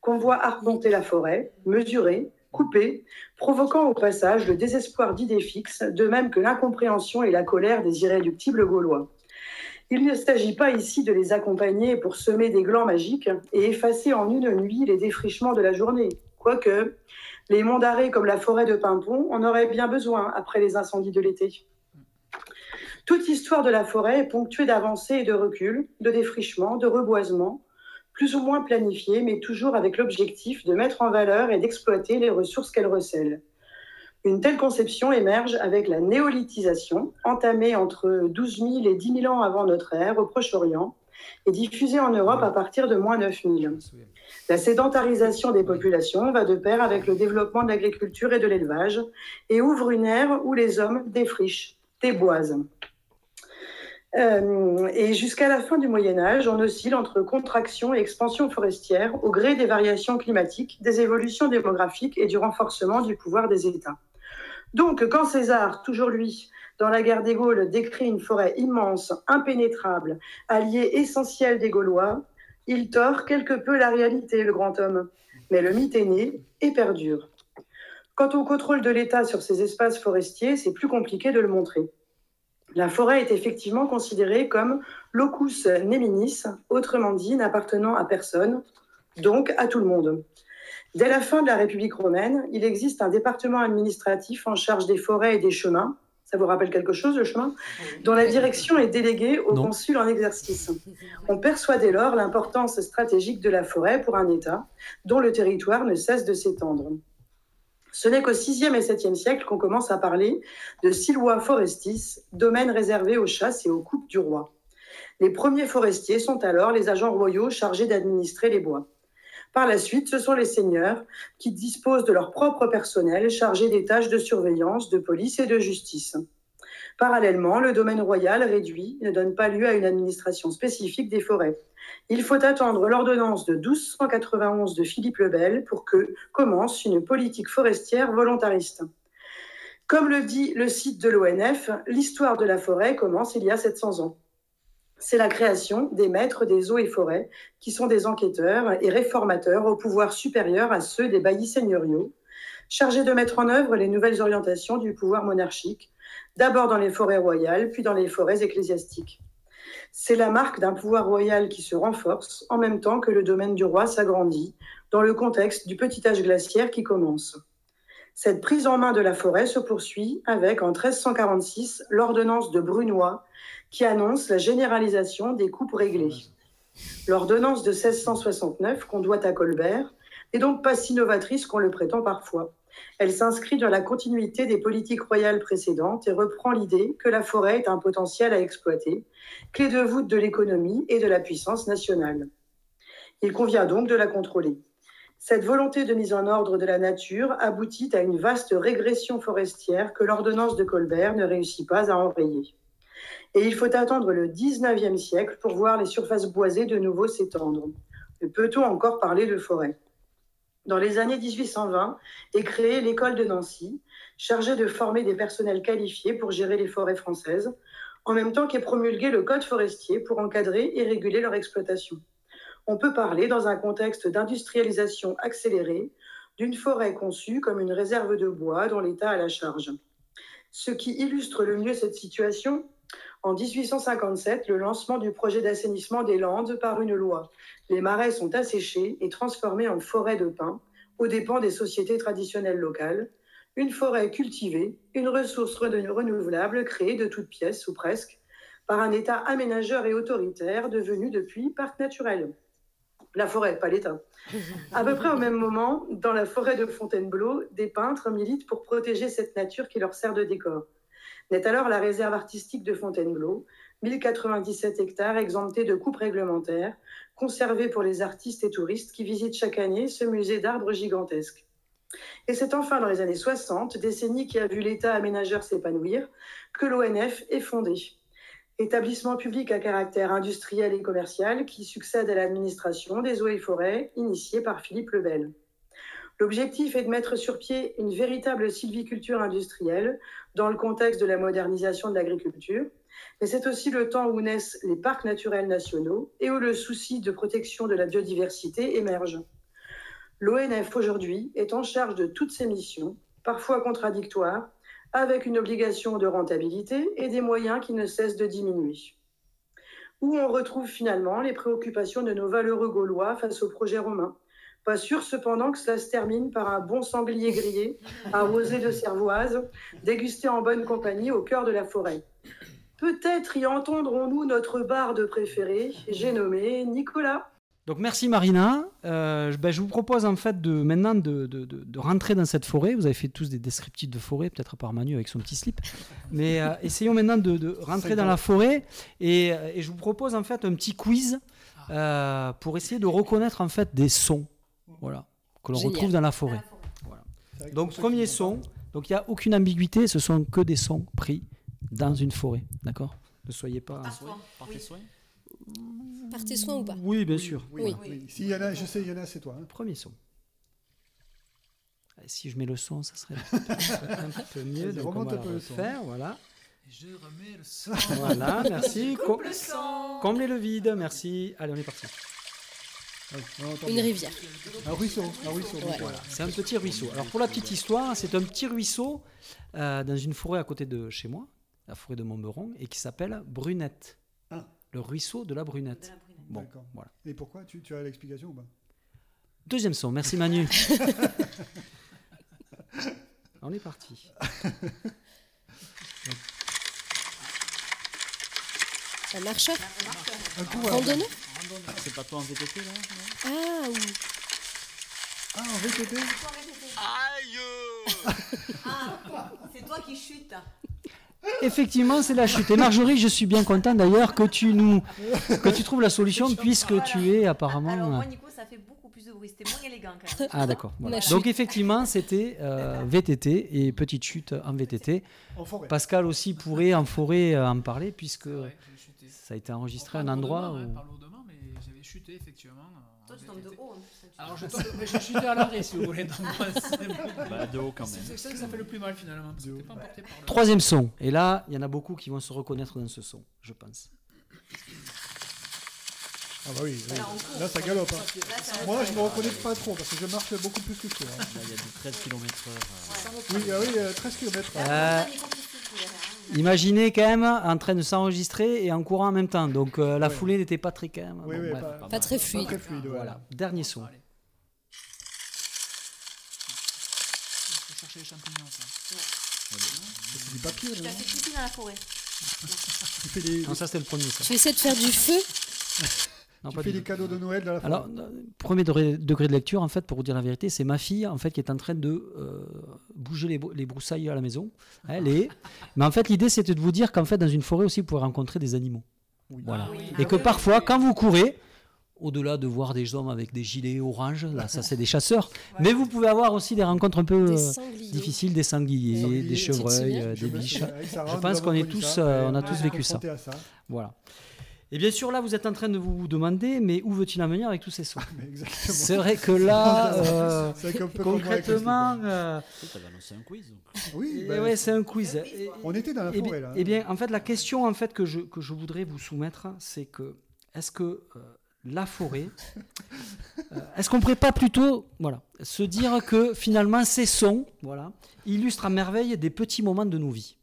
qu'on voit arpenter la forêt, mesurer, couper, provoquant au passage le désespoir d'idées fixes, de même que l'incompréhension et la colère des irréductibles Gaulois. Il ne s'agit pas ici de les accompagner pour semer des glands magiques et effacer en une nuit les défrichements de la journée. Quoique, les monts d'arrêt comme la forêt de Pimpon en auraient bien besoin après les incendies de l'été. Toute histoire de la forêt est ponctuée d'avancées et de reculs, de défrichements, de reboisements, plus ou moins planifiés, mais toujours avec l'objectif de mettre en valeur et d'exploiter les ressources qu'elle recèle. Une telle conception émerge avec la néolithisation, entamée entre 12 000 et 10 000 ans avant notre ère au Proche-Orient, et diffusée en Europe à partir de moins 9 000. La sédentarisation des populations va de pair avec le développement de l'agriculture et de l'élevage et ouvre une ère où les hommes défrichent, déboisent. Euh, et jusqu'à la fin du Moyen Âge, on oscille entre contraction et expansion forestière au gré des variations climatiques, des évolutions démographiques et du renforcement du pouvoir des États. Donc, quand César, toujours lui, dans la guerre des Gaules, décrit une forêt immense, impénétrable, allié essentiel des Gaulois, il tord quelque peu la réalité, le grand homme. Mais le mythe est né et perdure. Quant au contrôle de l'État sur ces espaces forestiers, c'est plus compliqué de le montrer. La forêt est effectivement considérée comme locus neminis, autrement dit n'appartenant à personne, donc à tout le monde. Dès la fin de la République romaine, il existe un département administratif en charge des forêts et des chemins. Ça vous rappelle quelque chose, le chemin? Dont la direction est déléguée au Non. consul en exercice. On perçoit dès lors l'importance stratégique de la forêt pour un État dont le territoire ne cesse de s'étendre. Ce n'est qu'au 6e et 7e siècle qu'on commence à parler de Silois forestis, domaine réservé aux chasses et aux coupes du roi. Les premiers forestiers sont alors les agents royaux chargés d'administrer les bois. Par la suite, ce sont les seigneurs qui disposent de leur propre personnel chargé des tâches de surveillance, de police et de justice. Parallèlement, le domaine royal réduit ne donne pas lieu à une administration spécifique des forêts. Il faut attendre l'ordonnance de 1291 de Philippe le Bel pour que commence une politique forestière volontariste. Comme le dit le site de l'ONF, l'histoire de la forêt commence il y a 700 ans. C'est la création des maîtres des eaux et forêts, qui sont des enquêteurs et réformateurs au pouvoir supérieur à ceux des baillis seigneuriaux, chargés de mettre en œuvre les nouvelles orientations du pouvoir monarchique, d'abord dans les forêts royales, puis dans les forêts ecclésiastiques. C'est la marque d'un pouvoir royal qui se renforce en même temps que le domaine du roi s'agrandit dans le contexte du petit âge glaciaire qui commence. Cette prise en main de la forêt se poursuit avec, en 1346, l'ordonnance de Brunois qui annonce la généralisation des coupes réglées. L'ordonnance de 1669 qu'on doit à Colbert n'est donc pas si novatrice qu'on le prétend parfois. Elle s'inscrit dans la continuité des politiques royales précédentes et reprend l'idée que la forêt est un potentiel à exploiter, clé de voûte de l'économie et de la puissance nationale. Il convient donc de la contrôler. Cette volonté de mise en ordre de la nature aboutit à une vaste régression forestière que l'ordonnance de Colbert ne réussit pas à enrayer. Et il faut attendre le 19e siècle pour voir les surfaces boisées de nouveau s'étendre. Peut-on encore parler de forêt? Dans les années 1820 est créée l'école de Nancy, chargée de former des personnels qualifiés pour gérer les forêts françaises, en même temps qu'est promulgué le code forestier pour encadrer et réguler leur exploitation. On peut parler, dans un contexte d'industrialisation accélérée, d'une forêt conçue comme une réserve de bois dont l'État a la charge. Ce qui illustre le mieux cette situation, en 1857, le lancement du projet d'assainissement des Landes par une loi. Les marais sont asséchés et transformés en forêts de pins, aux dépens des sociétés traditionnelles locales. Une forêt cultivée, une ressource renouvelable créée de toutes pièces ou presque, par un État aménageur et autoritaire devenu depuis parc naturel. La forêt, pas l'État. À peu près au même moment, dans la forêt de Fontainebleau, des peintres militent pour protéger cette nature qui leur sert de décor. Naît alors la réserve artistique de Fontainebleau, 1097 hectares exemptés de coupes réglementaires, conservés pour les artistes et touristes qui visitent chaque année ce musée d'arbres gigantesques. Et c'est enfin dans les années 60, décennie qui a vu l'État aménageur s'épanouir, que l'ONF est fondé. Établissement public à caractère industriel et commercial qui succède à l'administration des eaux et forêts initiée par Philippe Lebel. L'objectif est de mettre sur pied une véritable sylviculture industrielle dans le contexte de la modernisation de l'agriculture, mais c'est aussi le temps où naissent les parcs naturels nationaux et où le souci de protection de la biodiversité émerge. L'ONF aujourd'hui est en charge de toutes ces missions, parfois contradictoires, avec une obligation de rentabilité et des moyens qui ne cessent de diminuer. Où on retrouve finalement les préoccupations de nos valeureux Gaulois face au projet romain. Pas sûr cependant que cela se termine par un bon sanglier grillé, arrosé de cervoise, dégusté en bonne compagnie au cœur de la forêt. Peut-être y entendrons-nous notre barde préféré, j'ai nommé Nicolas. Donc merci Marina. Euh, ben, je vous propose en fait de maintenant de, de, de, rentrer dans cette forêt. Vous avez fait tous des descriptifs de forêt, peut-être par Manu avec son petit slip. Mais euh, essayons maintenant de, rentrer dans la forêt et, euh, et, je vous propose en fait un petit quiz pour essayer de reconnaître en fait des sons, voilà, que l'on retrouve dans la forêt. Voilà. Donc premier son. Donc il n'y a aucune ambiguïté. Ce sont que des sons pris dans une forêt, d'accord? Ne soyez pas. Par, par tes soins par tes soins ou pas? Oui, bien sûr. Oui. oui. oui. S'il y en a, je sais, il y en a, c'est toi. Hein. Premier son. Si je mets le son, ça serait un peu mieux. Donc on va le faire, voilà. Je remets le son. Voilà, merci. Com le son. Comblez le vide, merci. Allez, on est parti. Une rivière. Un ruisseau. Un ruisseau. Ouais. Voilà. C'est un petit ruisseau. Alors pour la petite histoire, c'est un petit ruisseau euh, dans une forêt à côté de chez moi, la forêt de Montberon, et qui s'appelle Brunette. Ah. Le ruisseau de la Brunette. De la Brunette. Bon, voilà. Et pourquoi tu, tu as l'explication ou pas? Deuxième son, merci Manu. On est parti. Un marcheur Un coup, Randonneur C'est pas toi en VTT là Ah oui. Ah, en VTT Aïe Ah, c'est toi qui chutes. Effectivement, c'est la chute. Et Marjorie, je suis bien content d'ailleurs que tu nous que tu trouves la solution puisque Voilà. tu es apparemment. Alors moi, Nico, ça fait beaucoup plus de bruit. C'était moins élégant quand même. Ah d'accord. Voilà. Donc effectivement, c'était euh, VTT et petite chute en VTT. En forêt. Pascal aussi pourrait en forêt euh, en parler puisque Ouais, ça a été enregistré à un endroit hein, où. Chuté effectivement. euh, Toi, tu tombes de haut en plus. hein, Alors je tombe, mais je chutais à l'arrêt si vous voulez. Donc, Bah, de haut quand même. c'est ça que ça fait le plus mal finalement. Parce que De t'es haut. pas emporté par le. Troisième son. Et là, il y en a beaucoup qui vont se reconnaître dans ce son, je pense. Ah bah oui, oui. Là, ça galope. hein. Là, Moi, je me reconnais pas trop parce que je marche beaucoup plus que toi. hein. Là, il y a du 13 km/h. Oui, ah oui, euh, 13 km. Euh, Nico qui souffle derrière, hein. Imaginez quand même en train de s'enregistrer et en courant en même temps. Donc euh, la foulée n'était pas très quand même. Oui, bon, oui, bref. pas, Pas très fluide. Pas très fluide, ouais. Voilà, dernier. Faut chercher les champignons, ça. C'est du papier, là. Tu as fait pipi dans la forêt. Tu fais des, Non, ça c'était le premier. ça. Tu essaies de faire du feu Non, tu fais du des cadeaux de Noël dans la Alors, forêt. euh, premier degré, degré de lecture, en fait, pour vous dire la vérité, c'est ma fille, en fait, qui est en train de euh, bouger les, brou- les broussailles à la maison. Elle est. Mais en fait, l'idée, c'était de vous dire qu'en fait, dans une forêt aussi, vous pouvez rencontrer des animaux. Oui. Voilà. Ah Et que oui. parfois, quand vous courez, au-delà de voir des hommes avec des gilets orange, là, ça, c'est des chasseurs. Mais vous pouvez avoir aussi des rencontres un peu Des euh, difficiles, des sangliers, Sangliers, des chevreuils, des biches. Je pense qu'on est tous, euh, on a tous vécu ça. Voilà. Et bien sûr, là, vous êtes en train de vous demander, mais où veut-il en venir avec tous ces sons exactement. C'est vrai que là, euh, C'est concrètement, euh, Tu avais annoncé un quiz. donc. Oui, eh bah, ouais, c'est un quiz. Et- on était dans la Eh forêt, bien, là. eh bien, en fait, la question en fait que je que je voudrais vous soumettre, c'est que est-ce que euh, la forêt, euh, est-ce qu'on pourrait pas plutôt, voilà, se dire que finalement ces sons, voilà, illustrent à merveille des petits moments de nos vies,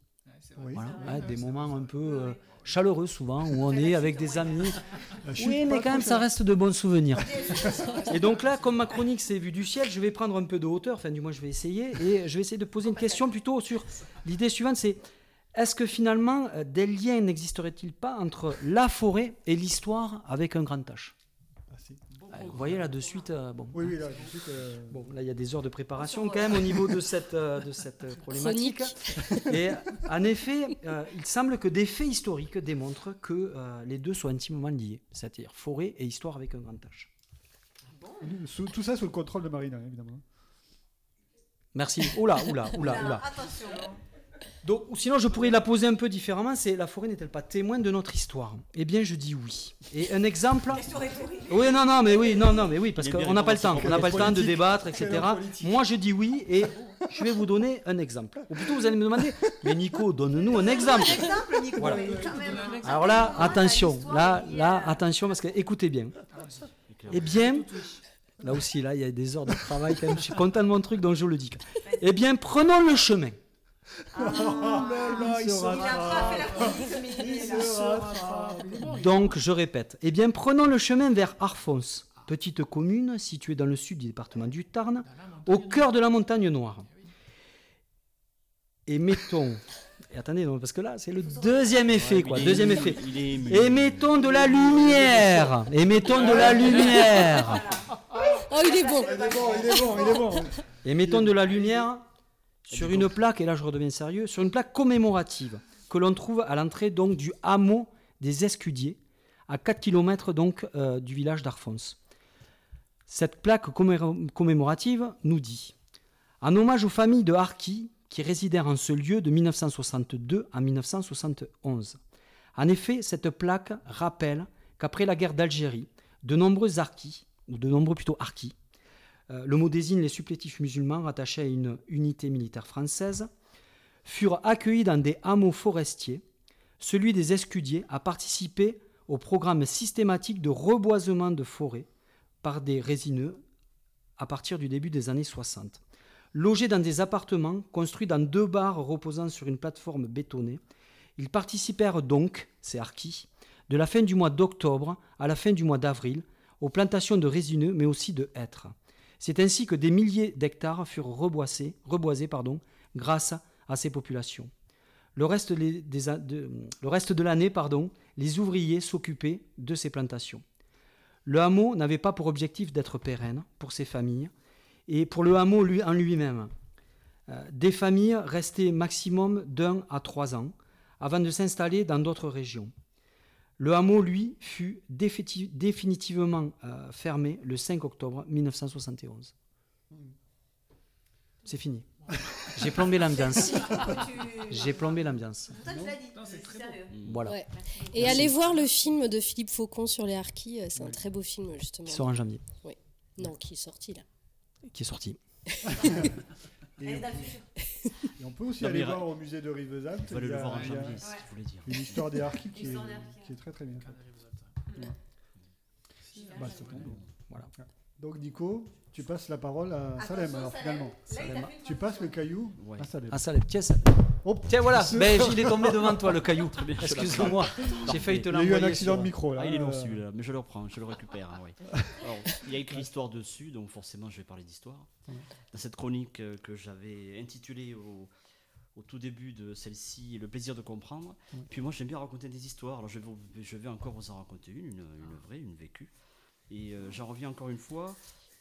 Oui. voilà, hein, des moments un peu euh, chaleureux souvent où on est avec des amis. Euh, Oui, mais quand même, ça reste de bons souvenirs. Et donc là, comme ma chronique c'est vue du ciel, je vais prendre un peu de hauteur, enfin du moins je vais essayer, et je vais essayer de poser une question plutôt sur l'idée suivante, c'est est-ce que finalement euh, des liens n'existeraient-ils pas entre la forêt et l'histoire avec un grand H? Vous voyez là de suite, euh, bon. Oui, oui, là, de suite. euh, Bon, là, il y a des heures de préparation quand même au niveau de cette, euh, de cette euh, problématique. Chronique. Et en effet, euh, il semble que des faits historiques démontrent que euh, les deux sont intimement liés, c'est-à-dire forêt et histoire avec un grand H. sous- tout ça sous le contrôle de Marina, évidemment. Merci. Oula, oula, oula, oula. Attention. Donc, ou sinon, je pourrais la poser un peu différemment. C'est la forêt n'est-elle pas témoin de notre histoire? Eh bien, je dis oui. Et un exemple. Oui, non, non, mais oui, non, non, mais oui, parce qu'on n'a pas le temps. On n'a pas le temps de débattre, etc. Moi, je dis oui, et je vais vous donner un exemple. Ou plutôt, vous allez me demander, mais Nico, donne-nous un exemple. Exemple, Nico. Voilà. mais quand même. Alors là, attention, là, là, attention, parce que écoutez bien. Eh bien, là aussi, là, il y a des heures de travail quand même. Je suis content de mon truc, donc je le dis. Eh bien, prenons le chemin. Oh là là, il se Il a pas fait la rattrape. chronique, mais il est Il là. se rattrape. Donc, je répète. Eh bien, prenons le chemin vers Arfons, petite commune située dans le sud du département du Tarn, au cœur de la montagne noire. Et mettons. Et attendez, non, parce que là, c'est le deuxième effet, quoi. Deuxième effet. Ému. Émettons de la lumière. Émettons de la lumière. Oh, il est bon. Il est bon, il est bon, il est bon. Et mettons de la lumière sur une plaque, et là je redeviens sérieux, sur une plaque commémorative que l'on trouve à l'entrée donc du hameau des Escudiers, à 4 km donc euh, du village d'Arfons. Cette plaque commé- commémorative nous dit En hommage aux familles de Harki qui résidèrent en ce lieu de 1962 à 1971. En effet, cette plaque rappelle qu'après la guerre d'Algérie, de nombreux Harkis, ou de nombreux plutôt Harkis, le mot désigne les supplétifs musulmans rattachés à une unité militaire française, furent accueillis dans des hameaux forestiers. Celui des Escudiers a participé au programme systématique de reboisement de forêts par des résineux à partir du début des années 60. Logés dans des appartements construits dans deux bars reposant sur une plateforme bétonnée, ils participèrent donc, ces harkis, de la fin du mois d'octobre à la fin du mois d'avril aux plantations de résineux mais aussi de hêtres. C'est ainsi que des milliers d'hectares furent reboisés, grâce à ces populations. Le reste, de, l'année, les ouvriers s'occupaient de ces plantations. Le hameau n'avait pas pour objectif d'être pérenne pour ces familles et pour le hameau lui, en lui-même. Euh, des familles restaient maximum d'un à trois ans avant de s'installer dans d'autres régions. Le hameau, lui, fut définitivement euh, fermé le 5 octobre 1971. C'est fini. J'ai plombé l'ambiance. J'ai plombé l'ambiance. Toi, tu l'as dit. C'est sérieux. Voilà. Ouais. Et allez voir le film de Philippe Faucon sur les Harkis, euh, c'est un très beau film justement. Qui sort en janvier. Non, qui est sorti là. Qui est sorti. Et, et on peut aussi Non, aller voir au musée de Rivesaltes. Il y le a- voir en janvier, que je voulais dire. Une histoire des harkis qui, est- qui très très bien. Bah, bon. Voilà. Donc Nico, tu passes la parole à Salem alors Salem. finalement. Une Tu passes le caillou Ouais. à Salem. Ah, ça, les pièces. Tiens, voilà, ben, il est tombé devant toi le caillou. Excuse-moi, j'ai failli te Il y a eu un l'envoyer. accident sur- de micro là. Ah, il est long celui-là, mais je le reprends, je le récupère. hein, oui. Alors, il y a écrit histoire dessus, donc forcément je vais parler d'histoire. Dans cette chronique euh, que j'avais intitulée au, au tout début de celle-ci, Le plaisir de comprendre. Puis moi j'aime bien raconter des histoires, alors je vais, vous- je vais encore vous en raconter une, une, une vraie, une vécue. Et euh, j'en reviens encore une fois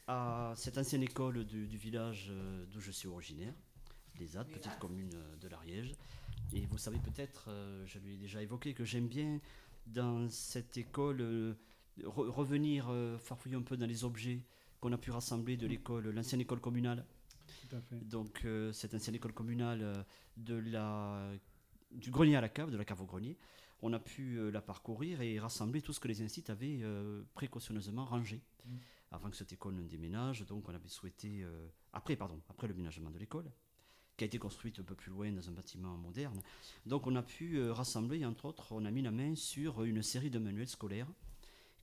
à cette ancienne école du, du village euh, d'où je suis originaire, les Attes, petite commune euh, de l'Ariège. Et vous savez peut-être, euh, je l'ai déjà évoqué, que j'aime bien dans cette école euh, re- revenir euh, farfouiller un peu dans les objets qu'on a pu rassembler de l'école, l'ancienne école communale. Tout à fait. Donc euh, cette ancienne école communale euh, de la, du grenier à la cave, de la cave au grenier, on a pu euh, la parcourir et rassembler tout ce que les instituts avaient euh, précautionneusement rangé Mm. avant que cette école ne déménage. Donc on avait souhaité, euh, après pardon, après le ménagement de l'école, qui a été construite un peu plus loin dans un bâtiment moderne. Donc on a pu euh, rassembler, entre autres, on a mis la main sur une série de manuels scolaires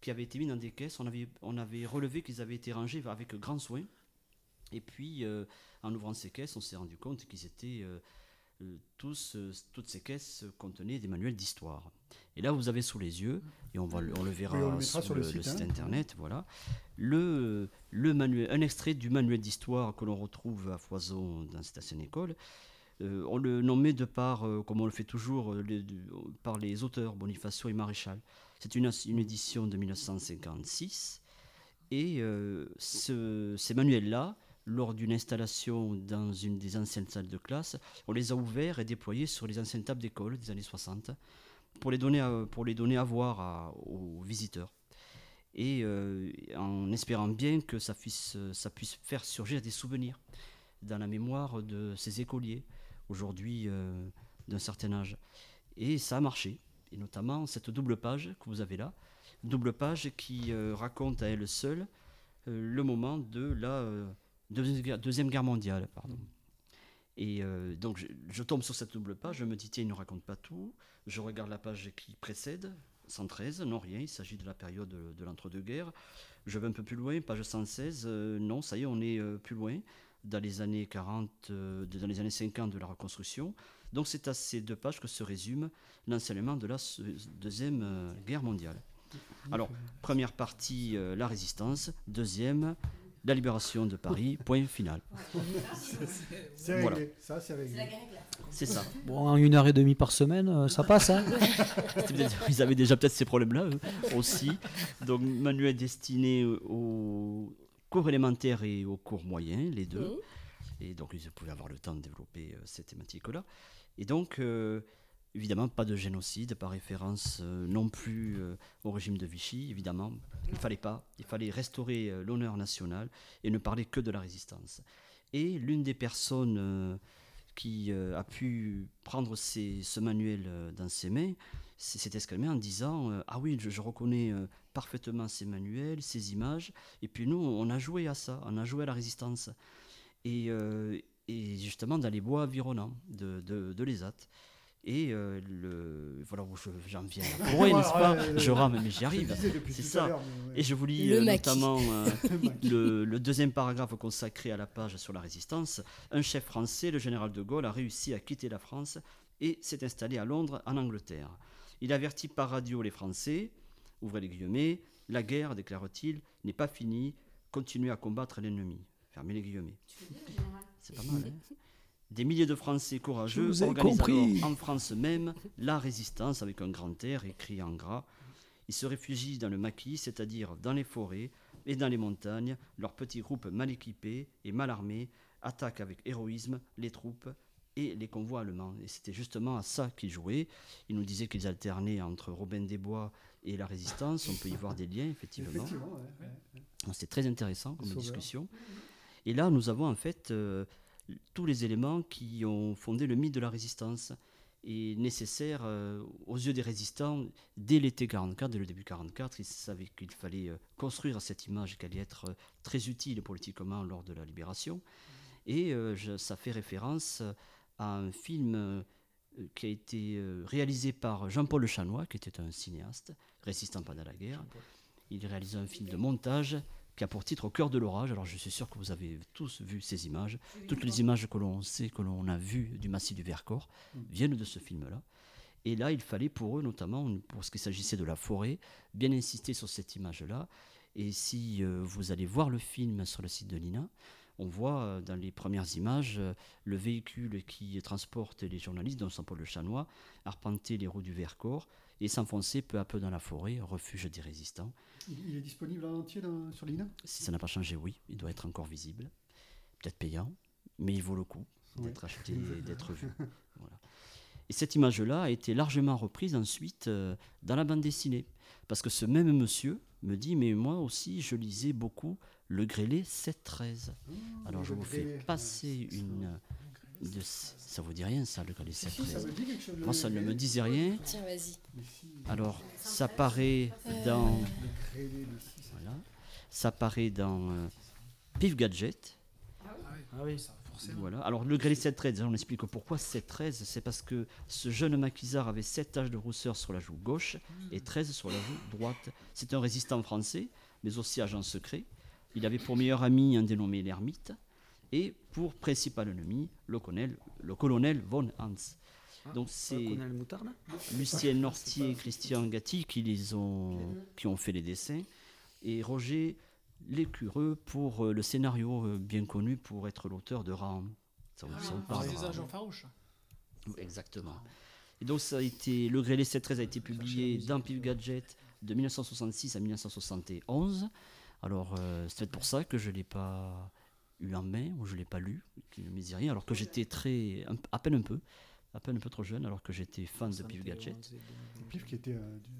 qui avaient été mis dans des caisses. On avait, on avait relevé qu'ils avaient été rangés avec grand soin. Et puis, euh, en ouvrant ces caisses, on s'est rendu compte qu'ils étaient euh, tous, toutes ces caisses contenaient des manuels d'histoire. Et là, vous avez sous les yeux, et on, va, le- on le verra on le sur, sur le, site, site hein. internet, voilà, le, le manuel, un extrait du manuel d'histoire que l'on retrouve à foison dans cette ancienne école. Euh, on le nommait de par, euh, comme on le fait toujours, euh, les- par les auteurs Bonifacio et Maréchal. C'est une, une édition de 1956. Et euh, ce- ces manuels-là, lors d'une installation dans une des anciennes salles de classe, on les a ouverts et déployés sur les anciennes tables d'école des années 60 pour les donner à, pour les donner à voir aux visiteurs. Et euh, en espérant bien que ça puisse, ça puisse faire surgir des souvenirs dans la mémoire de ces écoliers, aujourd'hui euh, d'un certain âge. Et ça a marché. Et notamment cette double page que vous avez là, double page qui euh, raconte à elle seule le moment de la deuxième, guerre, mondiale. Pardon. Et donc je, je tombe sur cette double page, je me dis tiens, il ne raconte pas tout. Je regarde la page qui précède, 113, non rien, il s'agit de la période de, de l'entre-deux-guerres. Je vais un peu plus loin, page 116, euh, non, ça y est, on est euh, plus loin, dans les années 40, euh, dans les années 50 de la reconstruction. Donc c'est à ces deux pages que se résume l'enseignement de la Deuxième Guerre mondiale. Alors, première partie, la résistance. Deuxième, la libération de Paris. Point final. C'est Voilà. ça c'est réglé. C'est ça. Bon, en une heure et demie par semaine, euh, ça passe. Hein Ils avaient déjà peut-être ces problèmes-là eux, aussi. Donc, manuel destiné aux cours élémentaires et aux cours moyens, les deux. Et donc, ils pouvaient avoir le temps de développer euh, ces thématiques-là. Et donc, euh, évidemment, pas de génocide, pas référence euh, non plus euh, au régime de Vichy, évidemment. Il ne fallait pas. Il fallait restaurer euh, l'honneur national et ne parler que de la résistance. Et l'une des personnes qui a pu prendre ce manuel dans ses mains s'est exclamée en disant Ah oui, je, reconnais parfaitement ces manuels, ces images. Et puis nous, on a joué à ça, on a joué à la résistance. Et, et justement dans les bois environnants de, de, de l'ESAT. Et euh, le, voilà où je- j'en viens. forêt, n'est-ce pas? Je rame, mais j'y arrive. C'est ça. ouais. Et je vous lis Le euh, notamment euh, le deuxième paragraphe consacré à la page sur la résistance. Un chef français, le général de Gaulle, a réussi à quitter la France et s'est installé à Londres, en Angleterre. Il avertit par radio les Français, ouvrez les guillemets, la guerre, déclare-t-il, n'est pas finie, continuez à combattre l'ennemi. Fermez les guillemets. C'est pas mal, hein Des milliers de Français courageux organisent alors en France même la résistance avec un grand air écrit en gras. Ils se réfugient dans le maquis, c'est-à-dire dans les forêts et dans les montagnes. Leurs petits groupes mal équipés et mal armés attaquent avec héroïsme les troupes et les convois allemands. Et c'était justement à ça qu'ils jouaient. Ils nous disaient qu'ils alternaient entre Robin des Bois et la résistance. On peut y voir des liens, effectivement. Effectivement, ouais, ouais. Donc, C'était très intéressant comme discussion. Et là, nous avons en fait euh, tous les éléments qui ont fondé le mythe de la résistance et nécessaire euh, aux yeux des résistants dès l'été 44, dès le début 44. Ils savaient qu'il fallait euh, construire cette image qui allait être euh, très utile politiquement lors de la libération. Et je- ça fait référence à un film qui a été réalisé par Jean-Paul Le Chanois, qui était un cinéaste résistant pendant la guerre. Il réalise un film de montage qui a pour titre Au cœur de l'orage. Alors je suis sûr que vous avez tous vu ces images. Toutes les images que l'on sait, que l'on a vues du massif du Vercors viennent de ce film-là. Et là, il fallait pour eux, notamment pour ce qu'il s'agissait de la forêt, bien insister sur cette image-là. Et si euh, vous allez voir le film sur le site de l'INA, on voit euh, dans les premières images euh, le véhicule qui transporte les journalistes, dont Saint-Paul le Chanois, arpenter les roues du Vercors et s'enfoncer peu à peu dans la forêt, refuge des résistants. Il, est disponible en entier dans- sur l'INA Si ça n'a pas changé, oui, il doit être encore visible. Peut-être payant, mais il vaut le coup d'être acheté et d'être vu. Voilà. Et cette image-là a été largement reprise ensuite euh, dans la bande dessinée. Parce que ce même monsieur me dit, mais moi aussi, je lisais beaucoup le grêlé 7-13. Alors je vous fais passer une... De, ça vous dit rien ça, le grêlé Si, si, ça 7-13 me dit quelque chose, le Moi, ça ne me disait rien. Tiens, vas-y. Alors, ça paraît dans... Le six. Voilà. Ça paraît dans euh, Pif Gadget. Ah oui. Voilà. Alors le grêlé 7-13, on explique pourquoi 7-13, c'est parce que ce jeune maquisard avait 7 taches de rousseur sur la joue gauche et 13 sur la joue droite. C'est un résistant français, mais aussi agent secret. Il avait pour meilleur ami un dénommé l'ermite et pour principal ennemi le colonel, le colonel von Hans. Donc c'est Lucien Nortier et Christian Gatti qui les ont qui ont fait les dessins et Roger Lécureux pour euh, le scénario euh, bien connu pour être l'auteur de Ram. Ça Ah parle, des agents farouches. Exactement. Et donc ça a été le Grêlé 713 a été publié dans Pif Gadget de 1966 à 1971. Alors euh, c'est peut-être pour ça que je l'ai pas eu en main ou je l'ai pas lu, qui ne me disait rien, alors que j'étais très un- à peine un peu, à peine un peu trop jeune, alors que j'étais fan de Pif Gadget. Pif qui était. euh, du-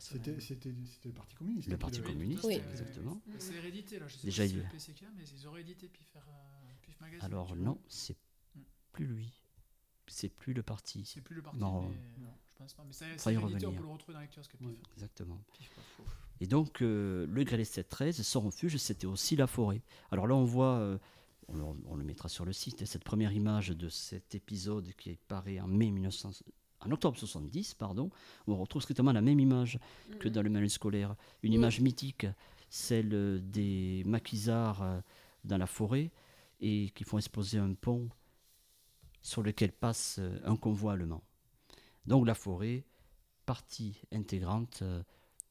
C'était c'était- c'était le Parti communiste. Le Parti communiste, Oui. exactement. C'est hérédité là, je sais Déjà, pas si il- c'est le PCK, mais ils auraient édité Pif, euh, Pif Magazine. Alors non, c'est plus lui. C'est plus le parti. C'est plus le parti, Non, mais non, pense pas. Mais y on revenir. peut le retrouver dans Pif. Exactement. Et donc, euh, le grêlé 713, son refuge, c'était aussi la forêt. Alors là, on voit, euh, on, le, on le mettra sur le site, cette première image de cet épisode qui paraît en mai 1900, en octobre 70, pardon, où on retrouve strictement la même image que dans le manuel scolaire. Une image mythique, celle euh, des maquisards dans la forêt et qui font exposer un pont sur lequel passe un convoi allemand. Donc la forêt, partie intégrante euh,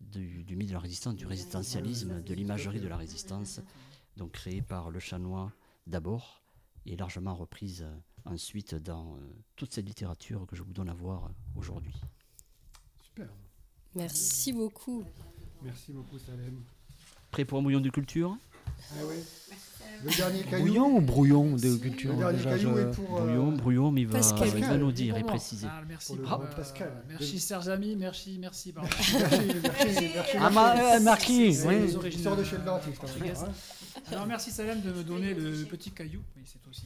du, du mythe de la résistance, du résistentialisme, de l'imagerie de la résistance, donc créée par le chanois d'abord et largement reprise euh, ensuite dans euh, toute cette littérature que je vous donne à voir aujourd'hui. Super. Merci beaucoup. Merci beaucoup, Salem. Prêt pour un bouillon de culture? Ah. Le dernier caillou. Bouillon ou brouillon de culture Le dernier déjà, caillou je- est pour. euh, Bouillon, brouillon, mais il va, Pascal. il va nous dire et préciser. Ah, merci, euh, Pascal. Merci, chers amis, merci, merci. pardon. Merci, merci, merci. Ah, ma- euh, Marquis, oui. de chez le hein. portugaises. Alors merci Salem de me donner le petit caillou. Oui, c'est toi aussi.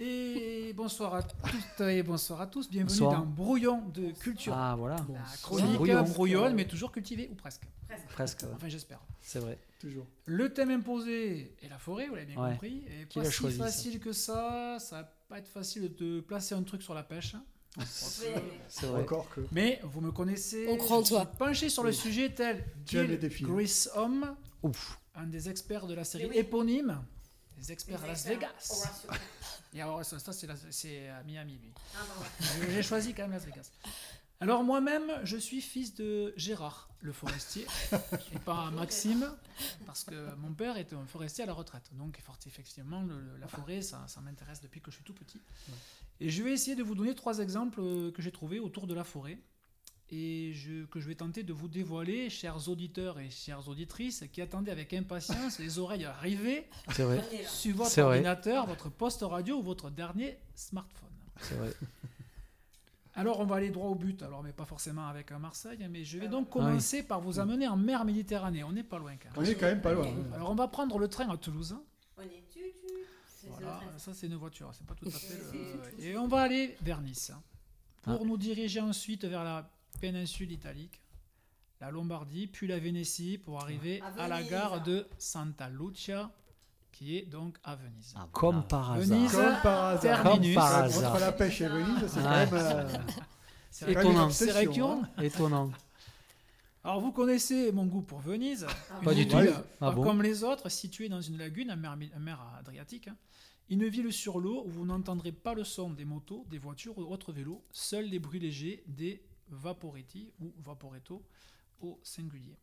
Et bonsoir à toutes et bonsoir à tous. Bienvenue Bonsoir. dans Brouillon de culture. Ah voilà, La chronique Brouillon. brouillonne, mais toujours cultivée, ou presque. presque, ouais. Enfin, j'espère. c'est vrai. Toujours. Le thème imposé est la forêt, vous l'avez bien Ouais. compris. Et Qui pas l'a si choisi, ça facile que ça. Ça va pas être facile de placer un truc sur la pêche. C'est vrai. Encore que. Mais vous me connaissez. On croit en toi. penché sur le sujet tel Tu aimes les Gil. Grissom, Ouf. un des experts de la série éponyme, des experts à Las Vegas. Et alors, ça, ça, c'est à Miami, lui. Je- J'ai choisi quand même Las Vegas. Alors moi-même, je suis fils de Gérard, le forestier, et pas Maxime, parce que mon père était un forestier à la retraite. Donc fort- effectivement, le- le- la forêt, ça, ça m'intéresse depuis que je suis tout petit. Et je vais essayer de vous donner trois exemples euh, que j'ai trouvés autour de la forêt et je- que je vais tenter de vous dévoiler, chers auditeurs et chères auditrices, qui attendaient avec impatience les oreilles arrivées vrai. sur votre vrai. ordinateur, votre poste radio ou votre dernier smartphone. C'est vrai. Alors on va aller droit au but, alors mais pas forcément avec un Marseille, mais je vais Ah donc commencer par vous amener en mer Méditerranée. On n'est pas loin quand On même. est quand même pas loin. hein. Alors on va prendre le train à Toulouse. On est tu, tu. Voilà, ça c'est une voiture, c'est pas tout à fait le... Et on va aller vers Nice. Pour Ah. nous diriger ensuite vers la péninsule italique, la Lombardie, puis la Vénétie, pour arriver À à la gare de Santa Lucia, qui est donc à Venise. Ah, Comme par hasard. Venise. Comme par hasard. Terminus. Comme par Entre hasard. la pêche et Venise, c'est quand Ouais. même. euh, C'est quand même Étonnant. C'est récurrent. hein. Étonnant. Alors vous connaissez mon goût pour Venise. Pas Une du tout. ville, Ah pas bon comme les autres, située dans une lagune, en mer, en mer Adriatique. hein. Une ville sur l'eau où vous n'entendrez pas le son des motos, des voitures ou autres vélos, seuls les bruits légers des vaporetti ou vaporetto au singulier.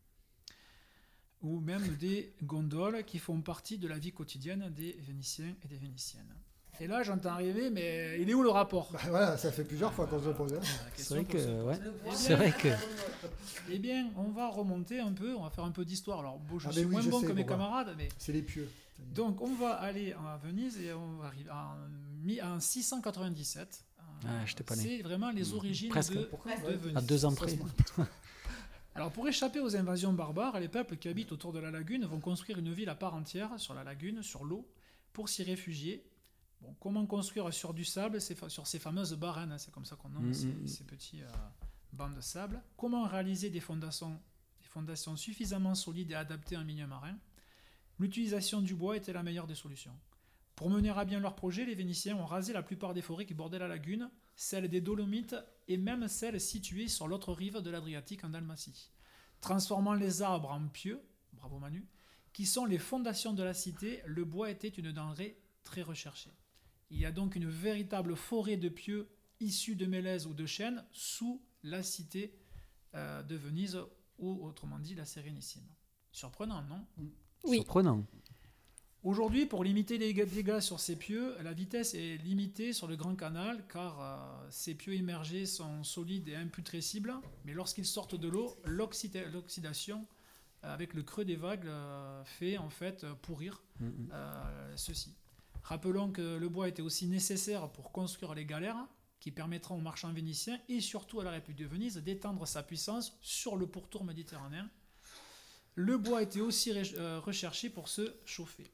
Ou même des gondoles qui font partie de la vie quotidienne des Vénitiens et des Vénitiennes. Et là, j'entends rêver, mais il est où le rapport? Bah voilà, ça fait plusieurs fois qu'on se le pose. hein. La C'est question vrai que, ouais. Eh C'est bien, vrai que. eh bien, on va remonter un peu, on va faire un peu d'histoire. Alors, bon, je Ah, suis oui, moins je bon sais, que mes bon, camarades, mais C'est les pieux. donc on va aller à Venise et on va arriver en, en 697. Ah, j'étais pas né. C'est vraiment les origines Presque. de, Pourquoi de Venise. À deux ans près. Alors pour échapper aux invasions barbares, les peuples qui habitent autour de la lagune vont construire une ville à part entière sur la lagune, sur l'eau, pour s'y réfugier. Bon, comment construire sur du sable, sur ces fameuses barènes, hein, c'est comme ça qu'on nomme Mm, ces, mm, mm. ces petits euh, bancs de sable. Comment réaliser des fondations, des fondations suffisamment solides et adaptées à un milieu marin? L'utilisation du bois était la meilleure des solutions. Pour mener à bien leur projet, les Vénitiens ont rasé la plupart des forêts qui bordaient la lagune, celles des Dolomites et même celles situées sur l'autre rive de l'Adriatique en Dalmatie, transformant les arbres en pieux, bravo Manu, qui sont les fondations de la cité, le bois était une denrée très recherchée. Il y a donc une véritable forêt de pieux issus de mélèzes ou de chênes sous la cité euh, de Venise, ou autrement dit la Sérénissime. Surprenant, non? Oui. Surprenant. Aujourd'hui, pour limiter les dégâts sur ces pieux, la vitesse est limitée sur le Grand Canal car euh, ces pieux immergés sont solides et imputrescibles, mais lorsqu'ils sortent de l'eau, l'oxyda- l'oxydation euh, avec le creux des vagues euh, fait en fait pourrir Mhm. euh, ceci. Rappelons que le bois était aussi nécessaire pour construire les galères qui permettront aux marchands vénitiens et surtout à la République de Venise d'étendre sa puissance sur le pourtour méditerranéen. Le bois était aussi re- recherché pour se chauffer.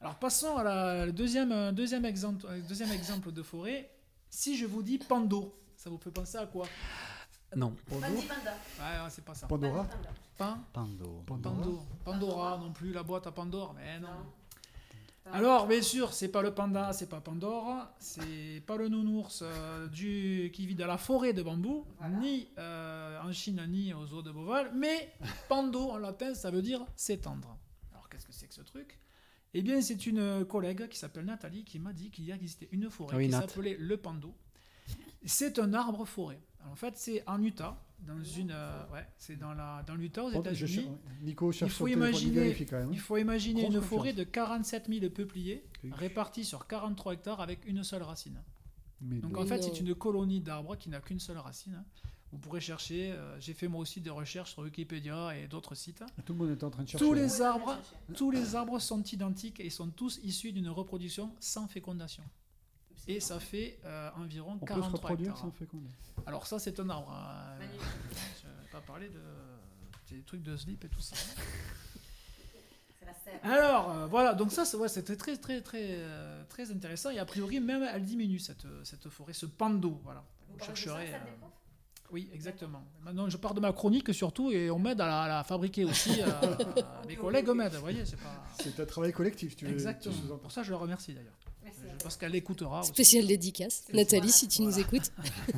Alors passons à la le deuxième, euh, deuxième, exemple, euh, deuxième exemple de forêt. Si je vous dis Pando, ça vous fait penser à quoi? Non. Ouais, ouais, c'est pas ça. Pandora Pan- Pando. Pando. Pandora non plus, la boîte à Pandore, mais non. Alors, bien sûr, c'est pas le panda, c'est pas Pandore, c'est pas le nounours euh, du, qui vit dans la forêt de bambou, ni euh, en Chine, ni aux eaux de Beauval, mais Pando en latin, ça veut dire s'étendre. Alors, qu'est-ce que c'est que ce truc? Eh bien, c'est une collègue qui s'appelle Nathalie qui m'a dit qu'il y existait une forêt oui, qui s'appelait le Pando. C'est un arbre forêt. Alors, en fait, c'est en Utah, dans une, euh, ouais, c'est dans la, dans l'Utah aux je États-Unis. Nico Il cherche faut téléphone, il imaginer, vérifie quand même. hein. il faut imaginer Grosse une confiance. forêt de 47 000 peupliers répartis sur 43 hectares avec une seule racine. Mais Donc non. en fait, c'est une colonie d'arbres qui n'a qu'une seule racine. Vous pourrez chercher, euh, j'ai fait moi aussi des recherches sur Wikipédia et d'autres sites. Tout le monde est en train de chercher. Tous les arbres, tous les arbres sont identiques et sont tous issus d'une reproduction sans fécondation. Et ça fait euh, environ On peut se 43 reproduire hectares. sans féconder. Alors ça, c'est un arbre. hein. Je vais pas parler de des trucs de slip et tout ça. Alors euh, voilà, donc ça, c'est- ouais, c'était très très très euh, très intéressant et a priori même elle diminue cette, cette forêt, ce pando, voilà. Vous chercherez. euh, oui, exactement. Maintenant, je pars de ma chronique surtout et on m'aide à la, à la fabriquer aussi. euh, mes collègues m'aident, vous voyez, c'est pas. C'est un travail collectif, tu veux. Exactement. tu sous-entends. Pour ça, je le remercie d'ailleurs. Je pense qu'elle écoutera. aussi. Spécial dédicace. Nathalie, si tu nous écoutes.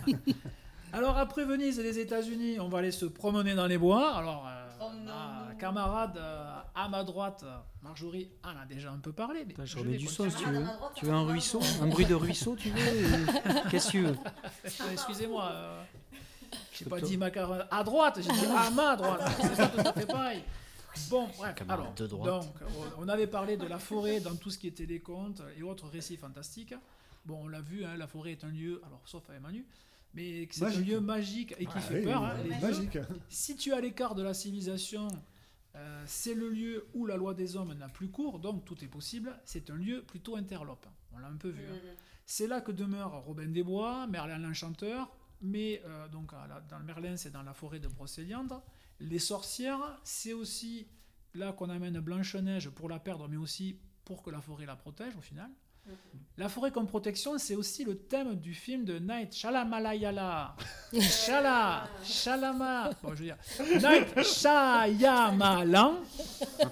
Alors après Venise et les États-Unis, on va aller se promener dans les bois. Alors, euh, Oh ma camarade euh, à ma droite, euh, Marjorie, en a déjà un peu parlé. mais Putain, je je remets vais du continuer. son si tu veux. Tu veux un ruisseau Un bruit de ruisseau, tu veux Qu'est-ce que tu veux? Euh, Excusez-moi, euh, j'ai pas dit macaron à droite, j'ai dit à ma droite. C'est pas tout à fait pareil. Bon, bref, alors, de droite. donc, on- on avait parlé de la forêt dans tout ce qui était les contes et autres récits fantastiques. Bon, on l'a vu, hein, la forêt est un lieu, alors sauf avec Manu, mais c'est un lieu magique et qui Ah fait oui, peur. hein, les magique. Situé à l'écart de la civilisation, euh, c'est le lieu où la loi des hommes n'a plus cours, donc tout est possible. C'est un lieu plutôt interlope. On l'a un peu vu. hein. C'est là que demeure Robin des Bois, Merlin l'Enchanteur, mais euh, donc la- dans le Merlin, c'est dans la forêt de Brocéliande. Les sorcières, c'est aussi là qu'on amène Blanche-Neige pour la perdre, mais aussi pour que la forêt la protège au final. La forêt comme protection, c'est aussi le thème du film de Night Shalamalayala. Shala, Shalama. Bon, je veux dire, Night Shyamalan.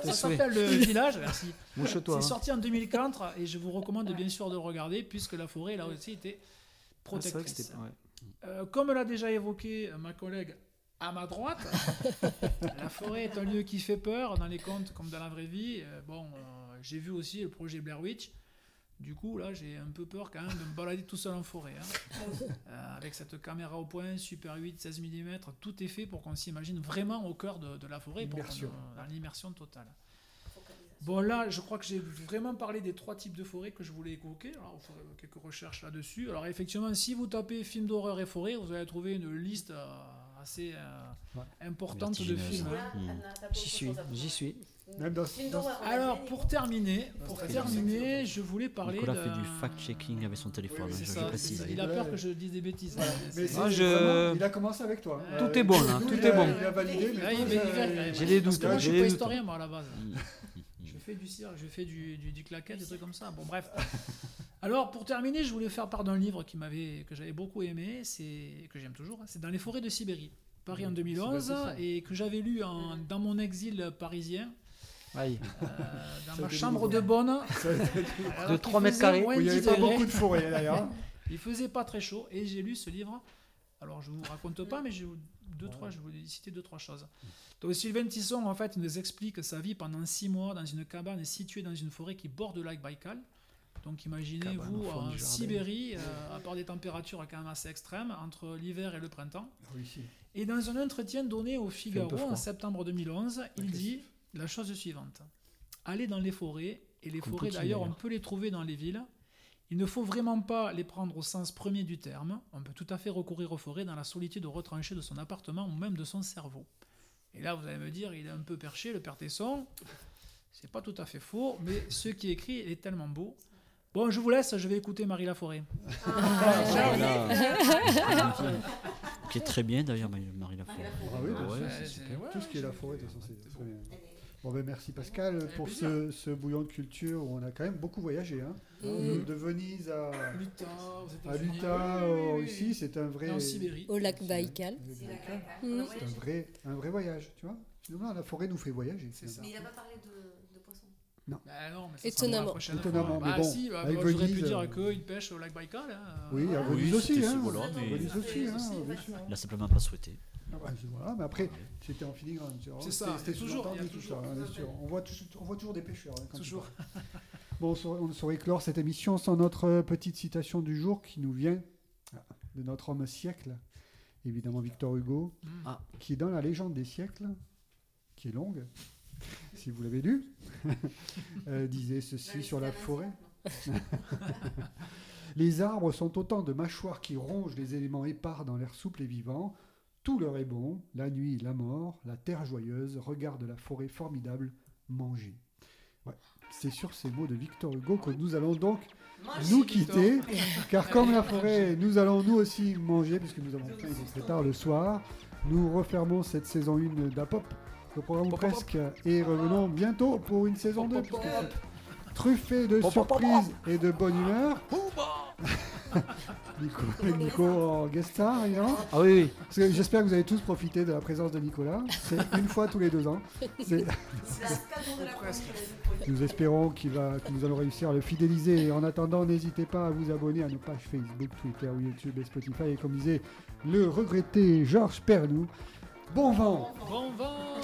Ça s'appelle le village. Merci. C'est hein. sorti en 2004 et je vous recommande bien sûr de le regarder puisque la forêt là aussi était Ah, c'est vrai que protectrice. c'était- ouais. Euh, comme l'a déjà évoqué euh, ma collègue À ma droite, la forêt est un lieu qui fait peur dans les contes comme dans la vraie vie. Euh, bon, euh, j'ai vu aussi le projet Blair Witch. Du coup, là, j'ai un peu peur quand même de me balader tout seul en forêt. hein. Euh, avec cette caméra au point, Super 8, 16 mm, tout est fait pour qu'on s'imagine vraiment au cœur de, de la forêt, pour dans l'immersion totale. Bon, là, je crois que j'ai vraiment parlé des trois types de forêts que je voulais évoquer. Alors, vous ferez quelques recherches là-dessus. Alors, effectivement, si vous tapez film d'horreur et forêt, vous allez trouver une liste euh, assez euh, importante de films. Hmm. J'y suis, j'y suis. Même dans, dans- Alors, pour terminer, pour Très terminer, je voulais parler Nicolas de... fait du fact-checking avec son téléphone, Oui, hein, je, ça, je précise. Il a peur que je dise des bêtises. Voilà. hein, Mais c'est- c'est Moi, je- vraiment- il a commencé avec toi. hein. Tout est bon, là, nous, tout il est bon. Il a validé, verre, J'ai des doutes, moi, je suis pas historien, moi, à la base. Je fais du cirque, je fais du, du, du claquette, des trucs comme ça. Bon, bref. Alors, pour terminer, je voulais faire part d'un livre qui m'avait, que j'avais beaucoup aimé, c'est que j'aime toujours. C'est Dans les forêts de Sibérie, Paris en 2011, c'est ça. et que j'avais lu en- dans mon exil parisien, Aïe. euh, dans Ça ma chambre de bonne. De qu'il 3 mètres carrés. Il n'y avait 10 pas beaucoup de forêt d'ailleurs. Il faisait pas très chaud et j'ai lu ce livre. Alors je vous raconte pas, mais j'ai deux trois, je vous citer deux trois choses. Donc Sylvain Tisson en fait nous explique sa vie pendant six mois dans une cabane située dans une forêt qui borde le lac Baïkal. Donc imaginez-vous en. Sibérie, euh, à part des températures quand même assez extrêmes entre l'hiver et le printemps. Oui, si. Et dans un entretien donné au Figaro en septembre 2011, il dit la chose suivante. Allez dans les forêts, et les Comme forêts d'ailleurs, on peut les trouver dans les villes. Il ne faut vraiment pas les prendre au sens premier du terme. On peut tout à fait recourir aux forêts dans la solitude retranchée de son appartement ou même de son cerveau. Et là, vous allez me dire, il est un peu perché, le père Tesson. C'est pas tout à fait faux, mais ce qui est écrit est tellement beau. Bon, je vous laisse, je vais écouter Marie Laforêt. Qui est très bien d'ailleurs, Marie Laforêt. Ah oui, bien Ouais, sûr. c'est c'est- super. ouais, Tout ce qui est la forêt, de toute façon, c'est très bien. Bon, ben, merci Pascal pour ce, ce bouillon de culture où on a quand même beaucoup voyagé. Hein. Mm. De Venise à, l'Utah, Oui, c'est un vrai. En Sibérie. Au lac Baïkal. C'est un vrai, un vrai voyage, tu vois. Finalement, la forêt nous fait voyager. C'est ça. Mais il n'a pas parlé de, Bah non, mais ça Étonnamment. sera la prochaine Étonnamment, fois. mais Bah bon, si, bah, avec bah, j'aurais pu dire euh, qu'ils pêchent au lac Baïkal. hein. Oui, à Oui, Venise aussi. c'était- Hein. voilà, mais- Venise aussi, hein, aussi, bien sûr. Il a simplement pas souhaité. Ah bah, voilà, mais après, c'était en filigrane. C'est ça, C'était- toujours, sous-entendu, il y a tout toujours, ça, hein. On voit, tou- on voit toujours des pêcheurs. hein, quand Toujours. Bon, on saurait, clore cette émission sans notre euh, petite citation du jour qui nous vient ah, de notre homme siècle, évidemment Victor Hugo, Mm. Ah. qui est dans la légende des siècles, qui est longue, si vous l'avez lu, euh, disait ceci sur la forêt. les arbres sont autant de mâchoires qui rongent les éléments épars dans l'air souple et vivant. Tout leur est bon, la nuit, la mort, la terre joyeuse, regarde la forêt formidable, manger. Ouais. C'est sur ces mots de Victor Hugo que nous allons donc nous quitter, car comme la forêt, nous allons nous aussi manger, puisque nous avons est très tard le soir. Nous refermons cette saison 1 d'Apop, le programme presque, et revenons bientôt pour une saison 2, puisque c'est truffé de surprises et de bonne humeur. Nico, avec Nico en guest star, évidemment. Ah oui, oui. Parce que J'espère que vous avez tous profité de la présence de Nicolas. C'est une fois tous les deux ans. C'est- Nous espérons qu'il va, que nous allons réussir à le fidéliser. Et en attendant, n'hésitez pas à vous abonner à nos pages Facebook, Twitter, YouTube et Spotify. Et comme disait le regretté Georges Pernou, bon vent Bon vent